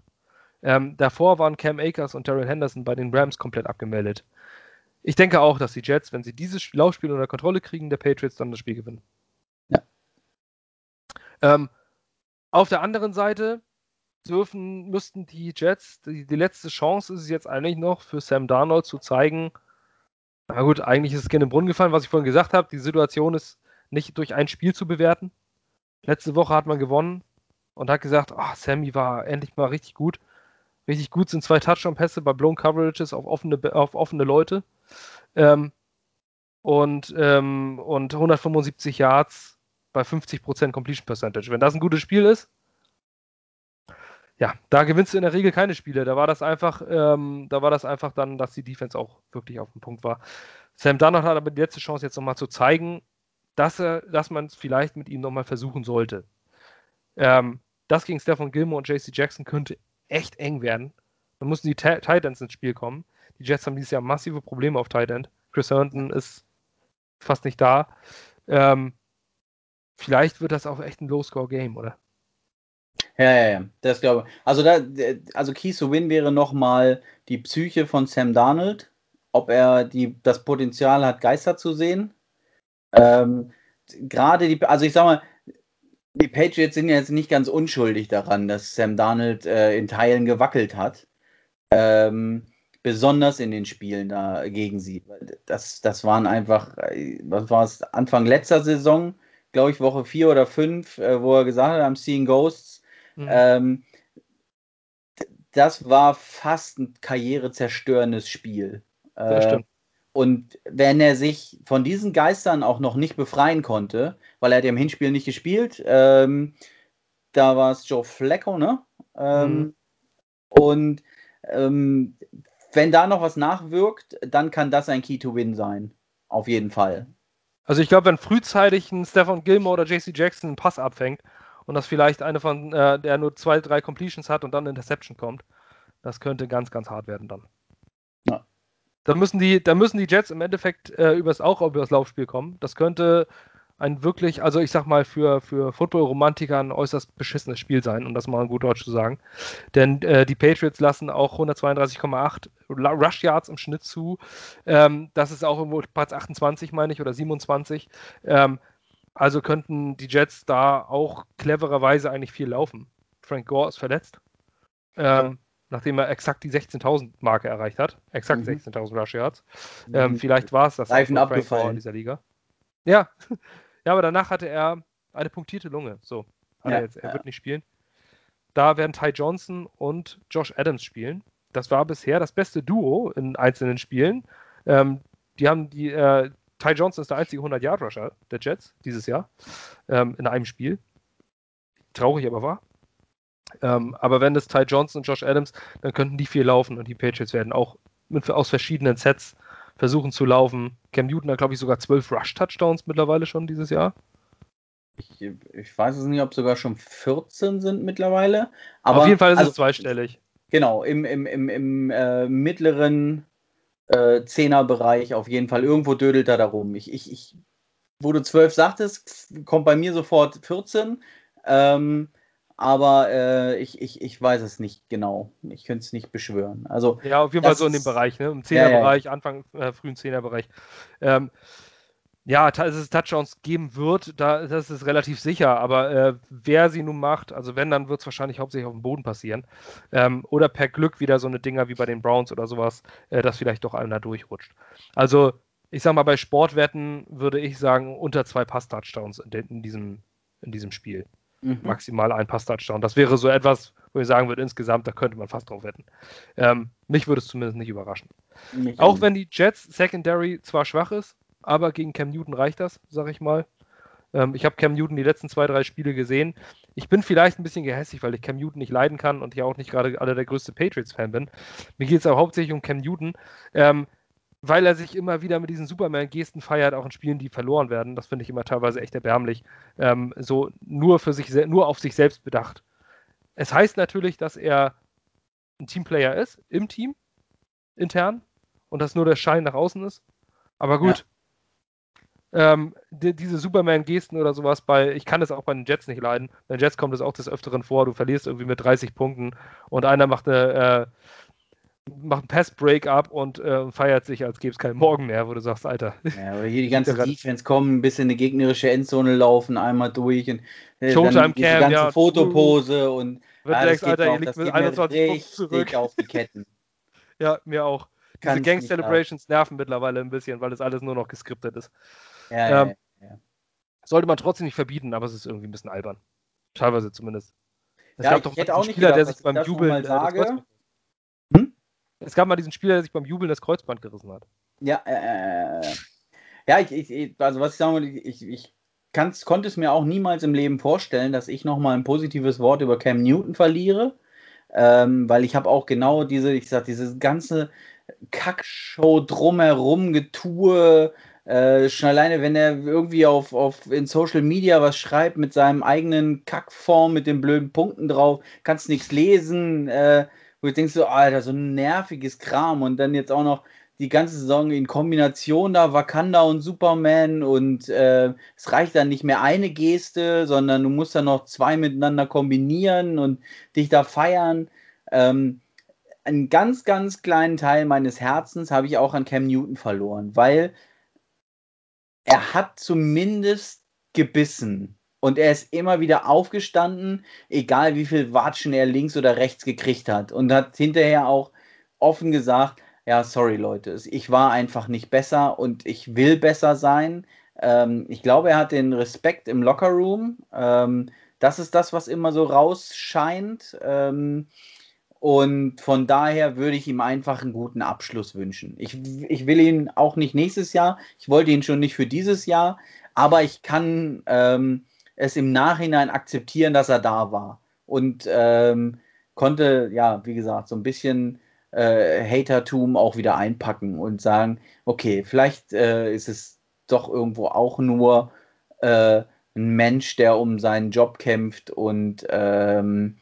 Ähm, davor waren Cam Akers und Daryl Henderson bei den Rams komplett abgemeldet. Ich denke auch, dass die Jets, wenn sie dieses Laufspiel unter Kontrolle kriegen, der Patriots dann das Spiel gewinnen. Ja. Ähm, auf der anderen Seite dürfen, müssten die Jets, die, die, letzte Chance ist es jetzt eigentlich noch für Sam Darnold zu zeigen, na gut, eigentlich ist es gerne im Brunnen gefallen, was ich vorhin gesagt habe. Die Situation ist nicht durch ein Spiel zu bewerten. Letzte Woche hat man gewonnen und hat gesagt, oh, Sammy war endlich mal richtig gut. Richtig gut sind zwei Touchdown-Pässe bei Blown Coverages auf offene, auf offene Leute. Ähm, und, ähm, und 175 Yards bei 50% Completion Percentage. Wenn das ein gutes Spiel ist, ja, da gewinnst du in der Regel keine Spiele. Da war das einfach, ähm, da war das einfach dann, dass die Defense auch wirklich auf dem Punkt war. Sam Darnold hat aber die letzte Chance jetzt nochmal zu zeigen, dass dass man es vielleicht mit ihm nochmal versuchen sollte. Ähm, das gegen Stefan Gilmore und JC Jackson könnte echt eng werden. Dann müssen die Titans ins Spiel kommen. Die Jets haben dieses Jahr massive Probleme auf Titan. Chris Herndon ist fast nicht da. Ähm, vielleicht wird das auch echt ein Low-Score-Game, oder? Ja, ja, ja, das glaube ich. Also, da, also Keys to Win wäre nochmal die Psyche von Sam Darnold, ob er die, das Potenzial hat, Geister zu sehen. Ähm, Gerade die, also ich sag mal, die Patriots sind ja jetzt nicht ganz unschuldig daran, dass Sam Darnold äh, in Teilen gewackelt hat. Ähm, besonders in den Spielen da gegen sie. Das, das waren einfach, äh, was war es, Anfang letzter Saison, glaube ich, Woche 4 oder 5, äh, wo er gesagt hat, I'm seeing Ghosts. Mhm. Ähm, das war fast ein karrierezerstörendes Spiel. Das stimmt. Und wenn er sich von diesen Geistern auch noch nicht befreien konnte, weil er hat ja im Hinspiel nicht gespielt, ähm, da war es Joe Flacco, ne? Ähm, mhm. Und ähm, wenn da noch was nachwirkt, dann kann das ein Key to Win sein. Auf jeden Fall. Also ich glaube, wenn frühzeitig ein Stefan Gilmore oder JC Jackson einen Pass abfängt und das vielleicht eine von, äh, der nur zwei, drei Completions hat und dann eine Interception kommt, das könnte ganz, ganz hart werden dann. Da müssen die, da müssen die Jets im Endeffekt äh, übers, auch über das Laufspiel kommen. Das könnte ein wirklich, also ich sag mal, für, für Football-Romantiker ein äußerst beschissenes Spiel sein, um das mal in gut Deutsch zu sagen. Denn äh, die Patriots lassen auch 132,8 Rush Yards im Schnitt zu. Ähm, das ist auch irgendwo Platz 28, meine ich, oder 27. Ähm, also könnten die Jets da auch clevererweise eigentlich viel laufen. Frank Gore ist verletzt. Ähm, nachdem er exakt die 16.000 Marke erreicht hat. Exakt mhm. 16.000 Rush Yards. Mhm. Ähm, vielleicht war es das Reifen abgefallen in dieser Liga. Ja. ja, aber danach hatte er eine punktierte Lunge. So, ja, er jetzt. Er ja. wird nicht spielen. Da werden Ty Johnson und Josh Adams spielen. Das war bisher das beste Duo in einzelnen Spielen. Ähm, die haben die, äh, Ty Johnson ist der einzige 100-Yard-Rusher der Jets dieses Jahr ähm, in einem Spiel. Traurig aber war. Ähm, aber wenn es Ty Johnson und Josh Adams, dann könnten die viel laufen und die Patriots werden auch mit, aus verschiedenen Sets versuchen zu laufen. Cam Newton hat, glaube ich, sogar zwölf Rush-Touchdowns mittlerweile schon dieses Jahr. Ich, ich, weiß es nicht, ob sogar schon 14 sind mittlerweile. Aber, Auf jeden Fall ist also, es zweistellig. Genau, im, im, im, im äh, mittleren äh, Zehnerbereich auf jeden Fall. Irgendwo dödelt er da rum. Ich, ich, ich, wo du 12 sagtest, kommt bei mir sofort 14. Ähm, aber äh, ich, ich, ich weiß es nicht genau. Ich könnte es nicht beschwören. Also, ja, auf jeden Fall so in dem Bereich, ne? Im Zehnerbereich, ja, ja. Anfang, äh, frühen Zehnerbereich. Ähm, ja, dass es Touchdowns geben wird, da, das ist relativ sicher. Aber äh, wer sie nun macht, also wenn, dann wird es wahrscheinlich hauptsächlich auf dem Boden passieren. Ähm, oder per Glück wieder so eine Dinger wie bei den Browns oder sowas, äh, dass vielleicht doch einer durchrutscht. Also, ich sag mal, bei Sportwetten würde ich sagen, unter zwei Pass-Touchdowns in, in, diesem, in diesem Spiel. Mhm. Maximal ein Pass-Touchdown. Das wäre so etwas, wo ich sagen würde, insgesamt, da könnte man fast drauf wetten. Ähm, mich würde es zumindest nicht überraschen. Mich auch wenn die Jets Secondary zwar schwach ist, aber gegen Cam Newton reicht das, sag ich mal. Ähm, ich habe Cam Newton die letzten zwei, drei Spiele gesehen. Ich bin vielleicht ein bisschen gehässig, weil ich Cam Newton nicht leiden kann und ich auch nicht gerade alle der größte Patriots-Fan bin. Mir geht es auch hauptsächlich um Cam Newton. Ähm, weil er sich immer wieder mit diesen Superman-Gesten feiert, auch in Spielen, die verloren werden. Das finde ich immer teilweise echt erbärmlich. Ähm, so nur für sich, nur auf sich selbst bedacht. Es heißt natürlich, dass er ein Teamplayer ist, im Team, intern, und dass nur der Schein nach außen ist. Aber gut, ähm, die, diese Superman-Gesten oder sowas bei, ich kann das auch bei den Jets nicht leiden. Bei den Jets kommt es auch des Öfteren vor, du verlierst irgendwie mit 30 Punkten und einer macht eine, äh, macht ein Pass-Break-up und äh, feiert sich, als gäbe es keinen Morgen mehr, wo du sagst, Alter. Ja, oder hier die ganzen Defense kommen, ein bisschen in eine gegnerische Endzone laufen, einmal durch und äh, Showtime diese ganze ja, Fotopose und ja, das denkst, Alter, auf, ihr liegt mit 21 Punkten zurück. auf die Ketten. ja, mir auch. Diese Gang Celebrations nerven mittlerweile ein bisschen, weil das alles nur noch geskriptet ist. Ja, ähm, ja, ja. Sollte man trotzdem nicht verbieten, aber es ist irgendwie ein bisschen albern. Teilweise zumindest. Es ja, gab doch einen Spieler, gedacht, der sich beim Jubeln äh, hm? Es gab mal diesen Spieler, der sich beim Jubeln das Kreuzband gerissen hat. Ja, äh, ja, ich, ich, also was ich sagen wollte, ich, ich konnte es mir auch niemals im Leben vorstellen, dass ich nochmal ein positives Wort über Cam Newton verliere, ähm, weil ich habe auch genau diese, ich sag, diese ganze Kackshow drumherum, Getue, äh, schon alleine, wenn er irgendwie auf, auf in Social Media was schreibt mit seinem eigenen Kackform, mit den blöden Punkten drauf, kannst nichts lesen, äh, wo du denkst so, Alter, so ein nerviges Kram und dann jetzt auch noch die ganze Saison in Kombination da Wakanda und Superman und äh, es reicht dann nicht mehr eine Geste, sondern du musst dann noch zwei miteinander kombinieren und dich da feiern. Ähm, einen ganz, ganz kleinen Teil meines Herzens habe ich auch an Cam Newton verloren, weil er hat zumindest gebissen. Und er ist immer wieder aufgestanden, egal wie viel Watschen er links oder rechts gekriegt hat. Und hat hinterher auch offen gesagt, ja, sorry Leute, ich war einfach nicht besser und ich will besser sein. Ähm, ich glaube, er hat den Respekt im Lockerroom. Ähm, das ist das, was immer so rausscheint. Ähm, und von daher würde ich ihm einfach einen guten Abschluss wünschen. Ich, ich will ihn auch nicht nächstes Jahr, ich wollte ihn schon nicht für dieses Jahr, aber ich kann ähm, es im Nachhinein akzeptieren, dass er da war. Und ähm, konnte, ja, wie gesagt, so ein bisschen äh, Hatertum auch wieder einpacken und sagen, okay, vielleicht äh, ist es doch irgendwo auch nur äh, ein Mensch, der um seinen Job kämpft und ähm,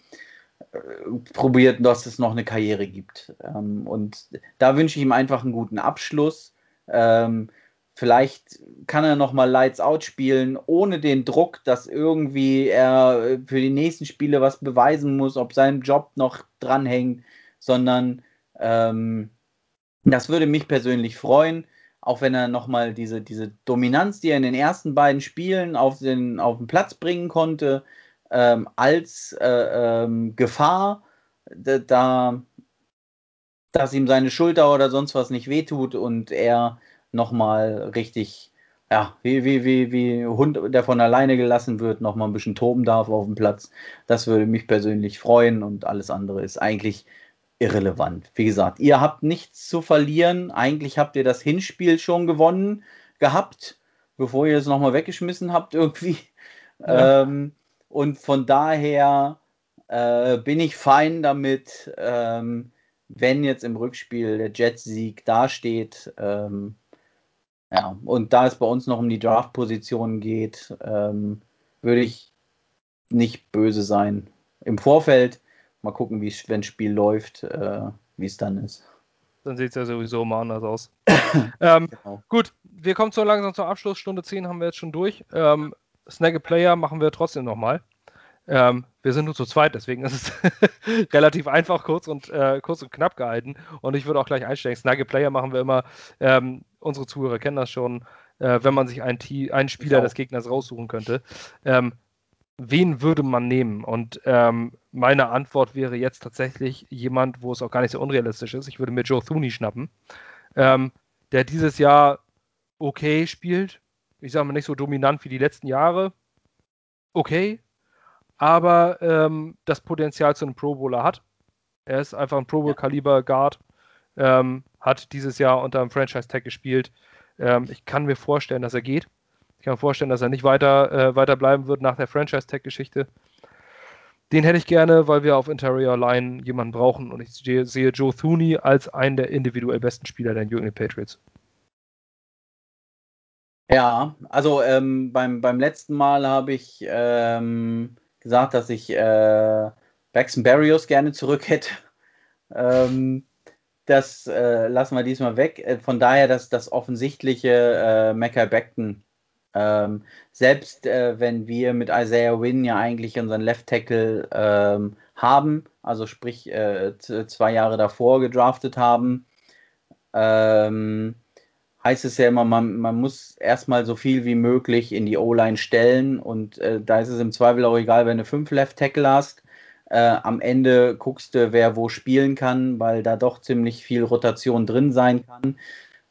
probiert, dass es noch eine Karriere gibt. Ähm, und da wünsche ich ihm einfach einen guten Abschluss. Ähm, vielleicht kann er noch mal Lights Out spielen, ohne den Druck, dass irgendwie er für die nächsten Spiele was beweisen muss, ob sein Job noch dranhängt, sondern ähm, das würde mich persönlich freuen, auch wenn er noch mal diese, diese Dominanz, die er in den ersten beiden Spielen auf den, auf den Platz bringen konnte, ähm, als äh, ähm, Gefahr, da, dass ihm seine Schulter oder sonst was nicht wehtut und er nochmal richtig, ja, wie, wie, wie, wie Hund, der von alleine gelassen wird, nochmal ein bisschen toben darf auf dem Platz. Das würde mich persönlich freuen und alles andere ist eigentlich irrelevant. Wie gesagt, ihr habt nichts zu verlieren. Eigentlich habt ihr das Hinspiel schon gewonnen gehabt, bevor ihr es nochmal weggeschmissen habt irgendwie. Ja. Ähm, und von daher äh, bin ich fein damit, ähm, wenn jetzt im Rückspiel der Jets-Sieg dasteht. Ähm, Ja, und da es bei uns noch um die Draft-Positionen geht, ähm, würde ich nicht böse sein. Im Vorfeld mal gucken, wie wenn das Spiel läuft, äh, wie es dann ist. Dann sieht es ja sowieso mal anders aus. ähm, genau. Gut, wir kommen so langsam zur Abschluss. Stunde 10 haben wir jetzt schon durch. Ähm, Snag a Player machen wir trotzdem nochmal. Ähm, wir sind nur zu zweit, deswegen ist es relativ einfach, kurz und, äh, kurz und knapp gehalten. Und ich würde auch gleich einsteigen. Snuggle Player machen wir immer. Ähm, unsere Zuhörer kennen das schon. Äh, wenn man sich einen, einen Spieler des Gegners raussuchen könnte, ähm, wen würde man nehmen? Und ähm, meine Antwort wäre jetzt tatsächlich jemand, wo es auch gar nicht so unrealistisch ist. Ich würde mir Joe Thuney schnappen, ähm, der dieses Jahr okay spielt. Ich sage mal nicht so dominant wie die letzten Jahre. Okay, aber ähm, das Potenzial zu einem Pro Bowler hat. Er ist einfach ein Pro Bowl-Kaliber Guard, ähm, hat dieses Jahr unter einem Franchise-Tag gespielt. Ähm, ich kann mir vorstellen, dass er geht. Ich kann mir vorstellen, dass er nicht weiter, äh, weiter bleiben wird nach der Franchise-Tag-Geschichte. Den hätte ich gerne, weil wir auf Interior Line jemanden brauchen und ich sehe Joe Thuney als einen der individuell besten Spieler der New England Patriots. Ja, also ähm, beim, beim letzten Mal habe ich ähm, gesagt, dass ich äh, Braxton Barrios gerne zurück hätte. ähm, das äh, lassen wir diesmal weg. Äh, von daher dass das offensichtliche äh, Mackay Beckton. Ähm, selbst äh, wenn wir mit Isaiah Wynn ja eigentlich unseren Left Tackle ähm, haben, also sprich äh, zwei Jahre davor gedraftet haben, ähm, heißt es ja immer, man, man muss erstmal so viel wie möglich in die O-Line stellen und äh, da ist es im Zweifel auch egal, wenn du fünf Left Tackle hast. Äh, am Ende guckst du, wer wo spielen kann, weil da doch ziemlich viel Rotation drin sein kann.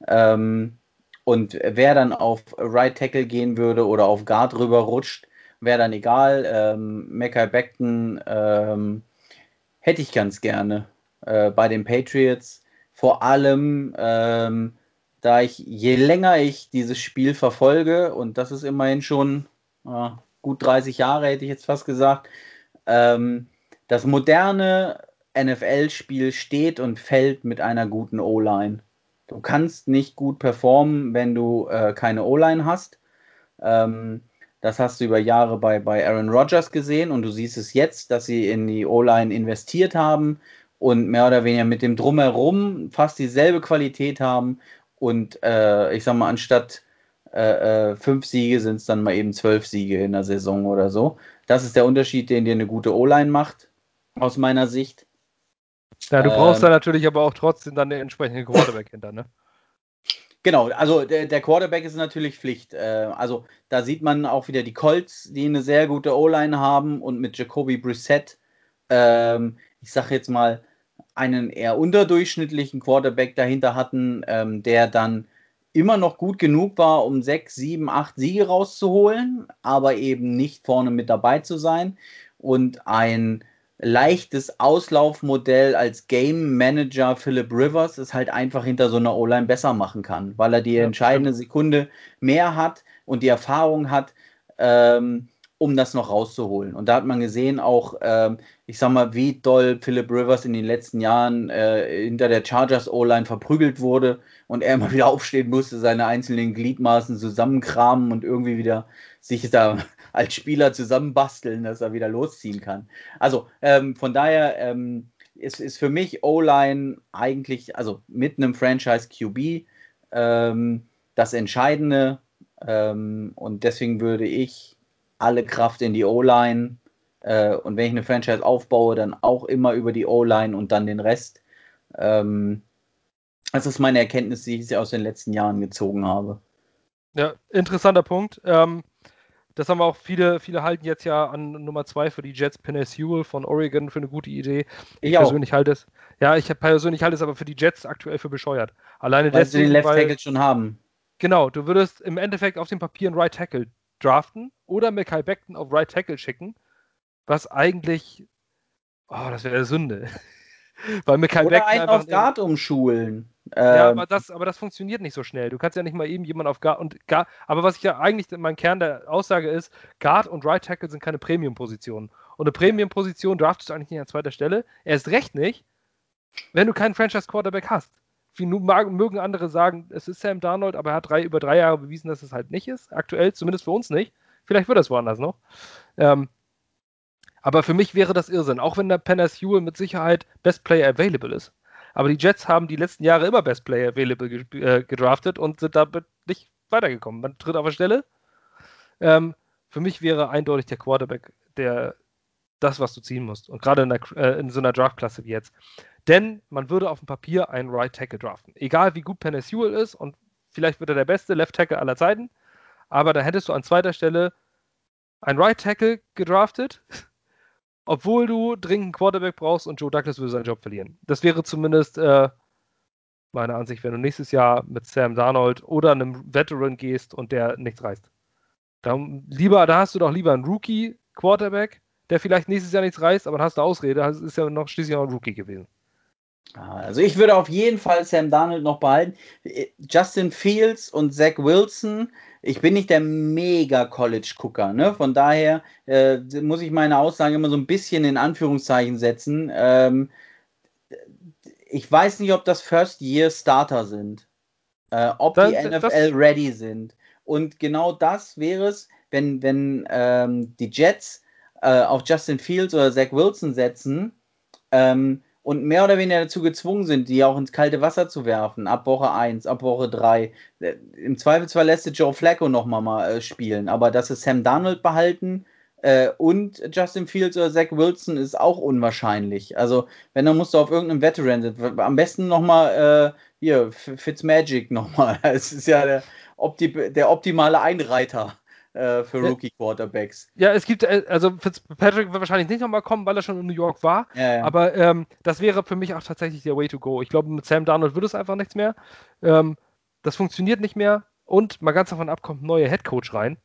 Ähm, und wer dann auf Right Tackle gehen würde oder auf Guard rüber rutscht, wäre dann egal. Ähm, Mackay Beckton ähm, hätte ich ganz gerne äh, bei den Patriots. Vor allem, ähm, da ich, je länger ich dieses Spiel verfolge, und das ist immerhin schon äh, gut 30 Jahre, hätte ich jetzt fast gesagt, ähm, das moderne NFL-Spiel steht und fällt mit einer guten O-Line. Du kannst nicht gut performen, wenn du äh, keine O-Line hast. Ähm, das hast du über Jahre bei, bei Aaron Rodgers gesehen und du siehst es jetzt, dass sie in die O-Line investiert haben und mehr oder weniger mit dem Drumherum fast dieselbe Qualität haben und äh, ich sag mal, anstatt äh, äh fünf Siege sind es dann mal eben zwölf Siege in der Saison oder so. Das ist der Unterschied, den dir eine gute O-Line macht, aus meiner Sicht. Ja, du brauchst ähm, da natürlich aber auch trotzdem dann den entsprechenden Quarterback hinter, ne? Genau, also der, der, Quarterback ist natürlich Pflicht. Äh, also da sieht man auch wieder die Colts, die eine sehr gute O-Line haben und mit Jacoby Brissett, ähm, ich sage jetzt mal, einen eher unterdurchschnittlichen Quarterback dahinter hatten, ähm, der dann immer noch gut genug war, um sechs, sieben, acht Siege rauszuholen, aber eben nicht vorne mit dabei zu sein. Und ein leichtes Auslaufmodell als Game Manager Philip Rivers es halt einfach hinter so einer O-Line besser machen kann, weil er die entscheidende. Sekunde mehr hat und die Erfahrung hat, ähm, um das noch rauszuholen. Und da hat man gesehen auch, ähm, ich sag mal, wie doll Philip Rivers in den letzten Jahren äh, hinter der Chargers O-Line verprügelt wurde und er immer wieder aufstehen musste, seine einzelnen Gliedmaßen zusammenkramen und irgendwie wieder sich da als Spieler zusammenbasteln, dass er wieder losziehen kann. Also ähm, von daher ähm, ist, ist für mich O-Line eigentlich, also mit einem Franchise QB, ähm, das Entscheidende. Ähm, und deswegen würde ich alle Kraft in die O-Line äh, und wenn ich eine Franchise aufbaue, dann auch immer über die O-Line und dann den Rest. Ähm, das ist meine Erkenntnis, die ich aus den letzten Jahren gezogen habe. Ja, interessanter Punkt. Ähm, das haben wir auch viele, viele halten jetzt ja an Nummer zwei für die Jets Penny Sewell von Oregon für eine gute Idee. Ich, ich persönlich halte es, ja, ich persönlich halte es aber für die Jets aktuell für bescheuert. Alleine weil deswegen, sie den Left Tackle schon haben. Genau, du würdest im Endeffekt auf dem Papier einen Right Tackle draften oder Mackay Beckton auf Right Tackle schicken, was eigentlich, oh, das wäre Sünde. Weil Mackay oder Beckton einen auf Guard umschulen. Ja, ähm, aber das, aber das funktioniert nicht so schnell. Du kannst ja nicht mal eben jemanden auf Guard und Guard. Aber was ich ja eigentlich mein Kern der Aussage ist, Guard und Right Tackle sind keine Premium-Positionen. Und eine Premium-Position draftest du eigentlich nicht an zweiter Stelle. Erst recht nicht, wenn du keinen Franchise-Quarterback hast. Mögen andere sagen, es ist Sam Darnold, aber er hat drei, über drei Jahre bewiesen, dass es halt nicht ist. Aktuell, zumindest für uns nicht. Vielleicht wird das woanders noch. Ähm, aber für mich wäre das Irrsinn, auch wenn der Penner Hewell mit Sicherheit Best Player Available ist. Aber die Jets haben die letzten Jahre immer Best Player Available äh, gedraftet und sind damit nicht weitergekommen. Man tritt auf der Stelle. Ähm, für mich wäre eindeutig der Quarterback der, das, was du ziehen musst. Und gerade in, äh, in so einer Draftklasse wie jetzt. Denn man würde auf dem Papier einen Right Tackle draften. Egal wie gut Penner Hewell ist und vielleicht wird er der beste Left Tackle aller Zeiten. Aber da hättest du an zweiter Stelle einen Right Tackle gedraftet obwohl du dringend einen Quarterback brauchst und Joe Douglas würde seinen Job verlieren. Das wäre zumindest äh, meine Ansicht, wenn du nächstes Jahr mit Sam Darnold oder einem Veteran gehst und der nichts reißt. Da, lieber, da hast du doch lieber einen Rookie-Quarterback, der vielleicht nächstes Jahr nichts reißt, aber dann hast du Ausrede, das ist ja noch schließlich auch ein Rookie gewesen. Also ich würde auf jeden Fall Sam Darnold noch behalten. Justin Fields und Zach Wilson ich bin nicht der Mega-College-Gucker, ne? Von daher äh, muss ich meine Aussagen immer so ein bisschen in Anführungszeichen setzen. Ähm, ich weiß nicht, ob das First-Year-Starter sind. Äh, ob das, die NFL ready sind. Und genau das wäre es, wenn, wenn ähm, die Jets äh, auf Justin Fields oder Zach Wilson setzen, ähm, und mehr oder weniger dazu gezwungen sind, die auch ins kalte Wasser zu werfen, ab Woche 1, ab Woche 3. Äh, Im Zweifelsfall lässt es Joe Flacco nochmal mal äh, spielen, aber dass es Sam Darnold behalten äh, und Justin Fields oder Zach Wilson ist auch unwahrscheinlich. Also, wenn, dann musst du auf irgendeinem Veteran sitzen. Am besten nochmal, äh, hier, Fitzmagic nochmal. Es ist ja der, der optimale Einreiter äh, für Rookie-Quarterbacks. Ja, es gibt, äh, also Fitzpatrick wird wahrscheinlich nicht nochmal kommen, weil er schon in New York war. Ja, ja. Aber ähm, das wäre für mich auch tatsächlich der Way to go. Ich glaube, mit Sam Darnold wird es einfach nichts mehr. Ähm, das funktioniert nicht mehr. Und mal ganz davon ab, kommt ein neuer Headcoach rein.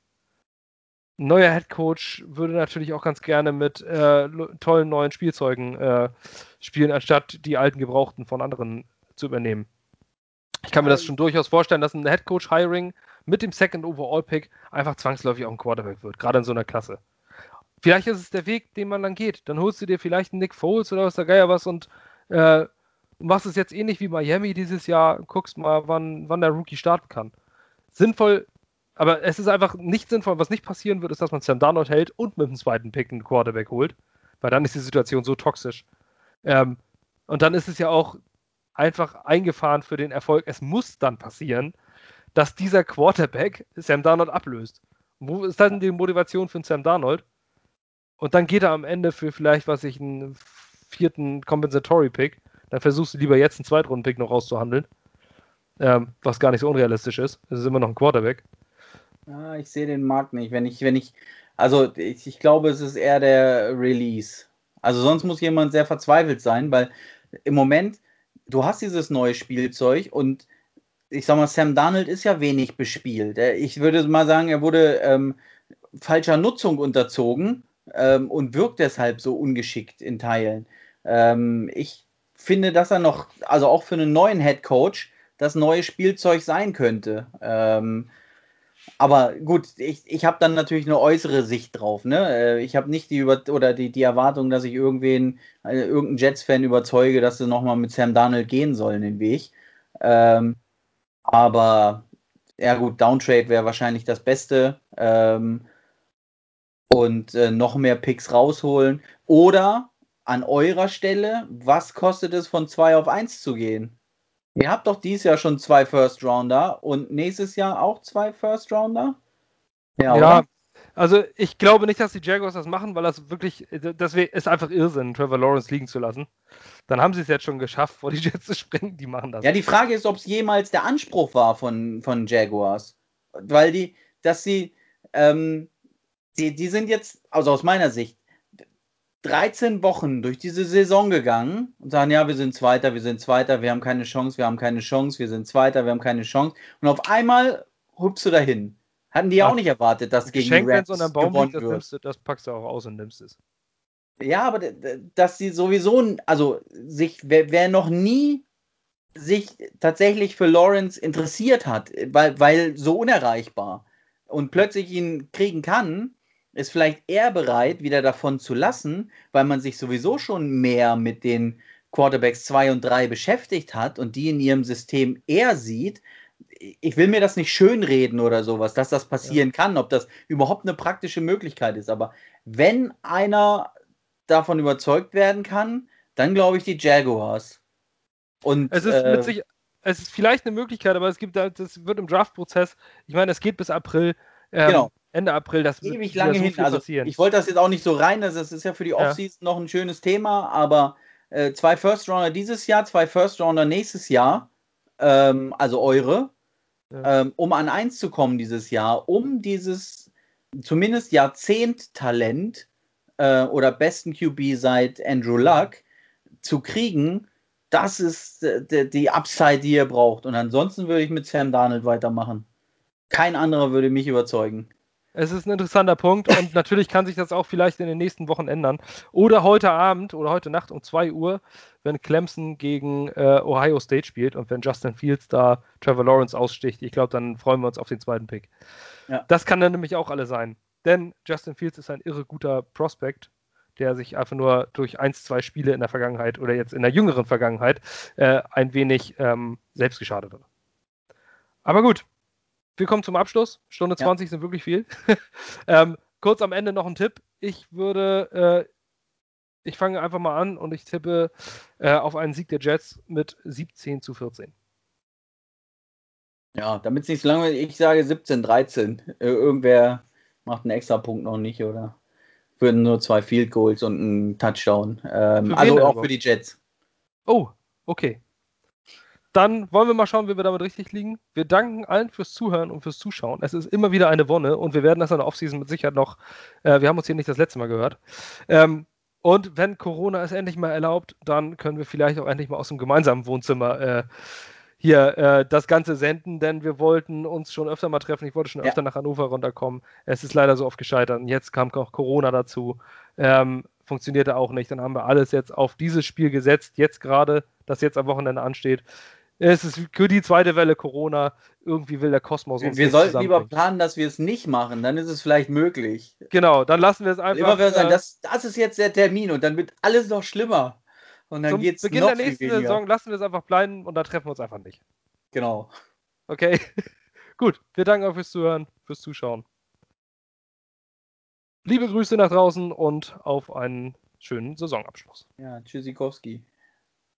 Ein neuer Headcoach würde natürlich auch ganz gerne mit äh, tollen neuen Spielzeugen äh, spielen, anstatt die alten Gebrauchten von anderen zu übernehmen. Ich kann mir das schon durchaus vorstellen, dass ein Headcoach-Hiring mit dem Second Overall Pick einfach zwangsläufig auch ein Quarterback wird, gerade in so einer Klasse. Vielleicht ist es der Weg, den man dann geht. Dann holst du dir vielleicht einen Nick Foles oder was der Geier was und äh, machst es jetzt ähnlich wie Miami dieses Jahr, guckst mal, wann, wann der Rookie starten kann. Sinnvoll, aber es ist einfach nicht sinnvoll. Was nicht passieren wird, ist, dass man Sam Darnold hält und mit dem zweiten Pick einen Quarterback holt, weil dann ist die Situation so toxisch. Ähm, und dann ist es ja auch einfach eingefahren für den Erfolg. Es muss dann passieren, dass dieser Quarterback Sam Darnold ablöst. Wo ist dann die Motivation für Sam Darnold? Und dann geht er am Ende für vielleicht, was ich, einen vierten Compensatory Pick. Dann versuchst du lieber jetzt einen Zweitrunden-Pick noch rauszuhandeln. Ähm, was gar nicht so unrealistisch ist. Es ist immer noch ein Quarterback. Ja, ich sehe den Markt nicht. Wenn ich, wenn ich, also ich, ich glaube, es ist eher der Release. Also sonst muss jemand sehr verzweifelt sein, weil im Moment, du hast dieses neue Spielzeug und ich sag mal, Sam Darnold ist ja wenig bespielt. Ich würde mal sagen, er wurde ähm, falscher Nutzung unterzogen ähm, und wirkt deshalb so ungeschickt in Teilen. Ähm, ich finde, dass er noch, also auch für einen neuen Head Coach, das neue Spielzeug sein könnte. Ähm, aber gut, ich, ich habe dann natürlich eine äußere Sicht drauf. Ne? Äh, ich habe nicht die über oder die, die Erwartung, dass ich irgendwen, äh, irgendeinen Jets-Fan überzeuge, dass sie nochmal mit Sam Darnold gehen sollen, den Weg. Ähm, aber ja gut, Downtrade wäre wahrscheinlich das Beste. Ähm, und äh, noch mehr Picks rausholen. Oder an eurer Stelle, was kostet es von 2 auf 1 zu gehen? Ihr habt doch dieses Jahr schon zwei First Rounder und nächstes Jahr auch zwei First Rounder? Ja, ja also ich glaube nicht, dass die Jaguars das machen, weil das wirklich, das ist einfach Irrsinn, Trevor Lawrence liegen zu lassen dann haben sie es jetzt schon geschafft, vor die Jets zu springen. Die machen das. Ja, die Frage ist, ob es jemals der Anspruch war von, von Jaguars. Weil die, dass sie, ähm, die, die sind jetzt, also aus meiner Sicht, 13 Wochen durch diese Saison gegangen und sagen, ja, wir sind Zweiter, wir sind Zweiter, wir haben keine Chance, wir haben keine Chance, wir sind Zweiter, wir haben keine Chance. Und auf einmal hupst du dahin. Hatten die ja auch nicht erwartet, dass gegen Geschenk, die Rams so Baum liegt, das, nimmst du, das packst du auch aus und nimmst es. Ja, aber dass sie sowieso, also sich, wer, wer, noch nie sich tatsächlich für Lawrence interessiert hat, weil, weil so unerreichbar und plötzlich ihn kriegen kann, ist vielleicht eher bereit, wieder davon zu lassen, weil man sich sowieso schon mehr mit den Quarterbacks 2 und 3 beschäftigt hat und die in ihrem System eher sieht, ich will mir das nicht schönreden oder sowas, dass das passieren ja. kann, ob das überhaupt eine praktische Möglichkeit ist. Aber wenn einer davon überzeugt werden kann, dann glaube ich die Jaguars. Und, es ist äh, mit sich, es ist vielleicht eine Möglichkeit, aber es gibt, das wird im Draft-Prozess, ich meine, es geht bis April. Ähm, genau. Ende April, das wird ewig lange so hin. Also passieren. ich wollte das jetzt auch nicht so rein, das ist ja für die Offseason ja. noch ein schönes Thema, aber äh, zwei First Rounder dieses Jahr, zwei First Rounder nächstes Jahr, ähm, also eure, ähm, um an eins zu kommen dieses Jahr, um dieses zumindest Jahrzehnt-Talent äh, oder besten QB seit Andrew Luck zu kriegen, das ist äh, die Upside, die ihr braucht. Und ansonsten würde ich mit Sam Darnold weitermachen. Kein anderer würde mich überzeugen. Es ist ein interessanter Punkt und natürlich kann sich das auch vielleicht in den nächsten Wochen ändern. Oder heute Abend oder heute Nacht um 2 Uhr, wenn Clemson gegen äh, Ohio State spielt und wenn Justin Fields da Trevor Lawrence aussticht. Ich glaube, dann freuen wir uns auf den zweiten Pick. Ja. Das kann dann nämlich auch alle sein. Denn Justin Fields ist ein irre guter Prospect, der sich einfach nur durch ein, zwei Spiele in der Vergangenheit oder jetzt in der jüngeren Vergangenheit äh, ein wenig ähm, selbst geschadet hat. Aber gut, wir kommen zum Abschluss. Stunde 20 ja. sind wirklich viel. ähm, kurz am Ende noch ein Tipp. Ich würde, äh, ich fange einfach mal an und ich tippe äh, auf einen Sieg der Jets mit 17 zu 14. Ja, damit es nicht so lange ich sage 17, 13. Äh, irgendwer macht einen extra Punkt noch nicht, oder? Würden nur zwei Field Goals und einen Touchdown. Ähm, also auch aber? für die Jets. Oh, okay dann wollen wir mal schauen, wie wir damit richtig liegen. Wir danken allen fürs Zuhören und fürs Zuschauen. Es ist immer wieder eine Wonne und wir werden das in der Offseason mit Sicherheit noch. Äh, wir haben uns hier nicht das letzte Mal gehört. Ähm, und wenn Corona es endlich mal erlaubt, dann können wir vielleicht auch endlich mal aus dem gemeinsamen Wohnzimmer äh, hier äh, das Ganze senden, denn wir wollten uns schon öfter mal treffen. Ich wollte schon ja. öfter nach Hannover runterkommen. Es ist leider so oft gescheitert. Und jetzt kam auch Corona dazu. Ähm, funktionierte auch nicht. Dann haben wir alles jetzt auf dieses Spiel gesetzt, jetzt gerade, das jetzt am Wochenende ansteht. Es ist für die zweite Welle Corona. Irgendwie will der Kosmos uns. Wir sollten lieber planen, dass wir es nicht machen. Dann ist es vielleicht möglich. Genau, dann lassen wir es einfach. Immer sagen, äh, das, das ist jetzt der Termin und dann wird alles noch schlimmer. Und dann geht es Beginn noch der nächsten Saison lassen wir es einfach bleiben und da treffen wir uns einfach nicht. Genau. Okay. Gut, wir danken euch fürs Zuhören, fürs Zuschauen. Liebe Grüße nach draußen und auf einen schönen Saisonabschluss. Ja, Tschüssikowski.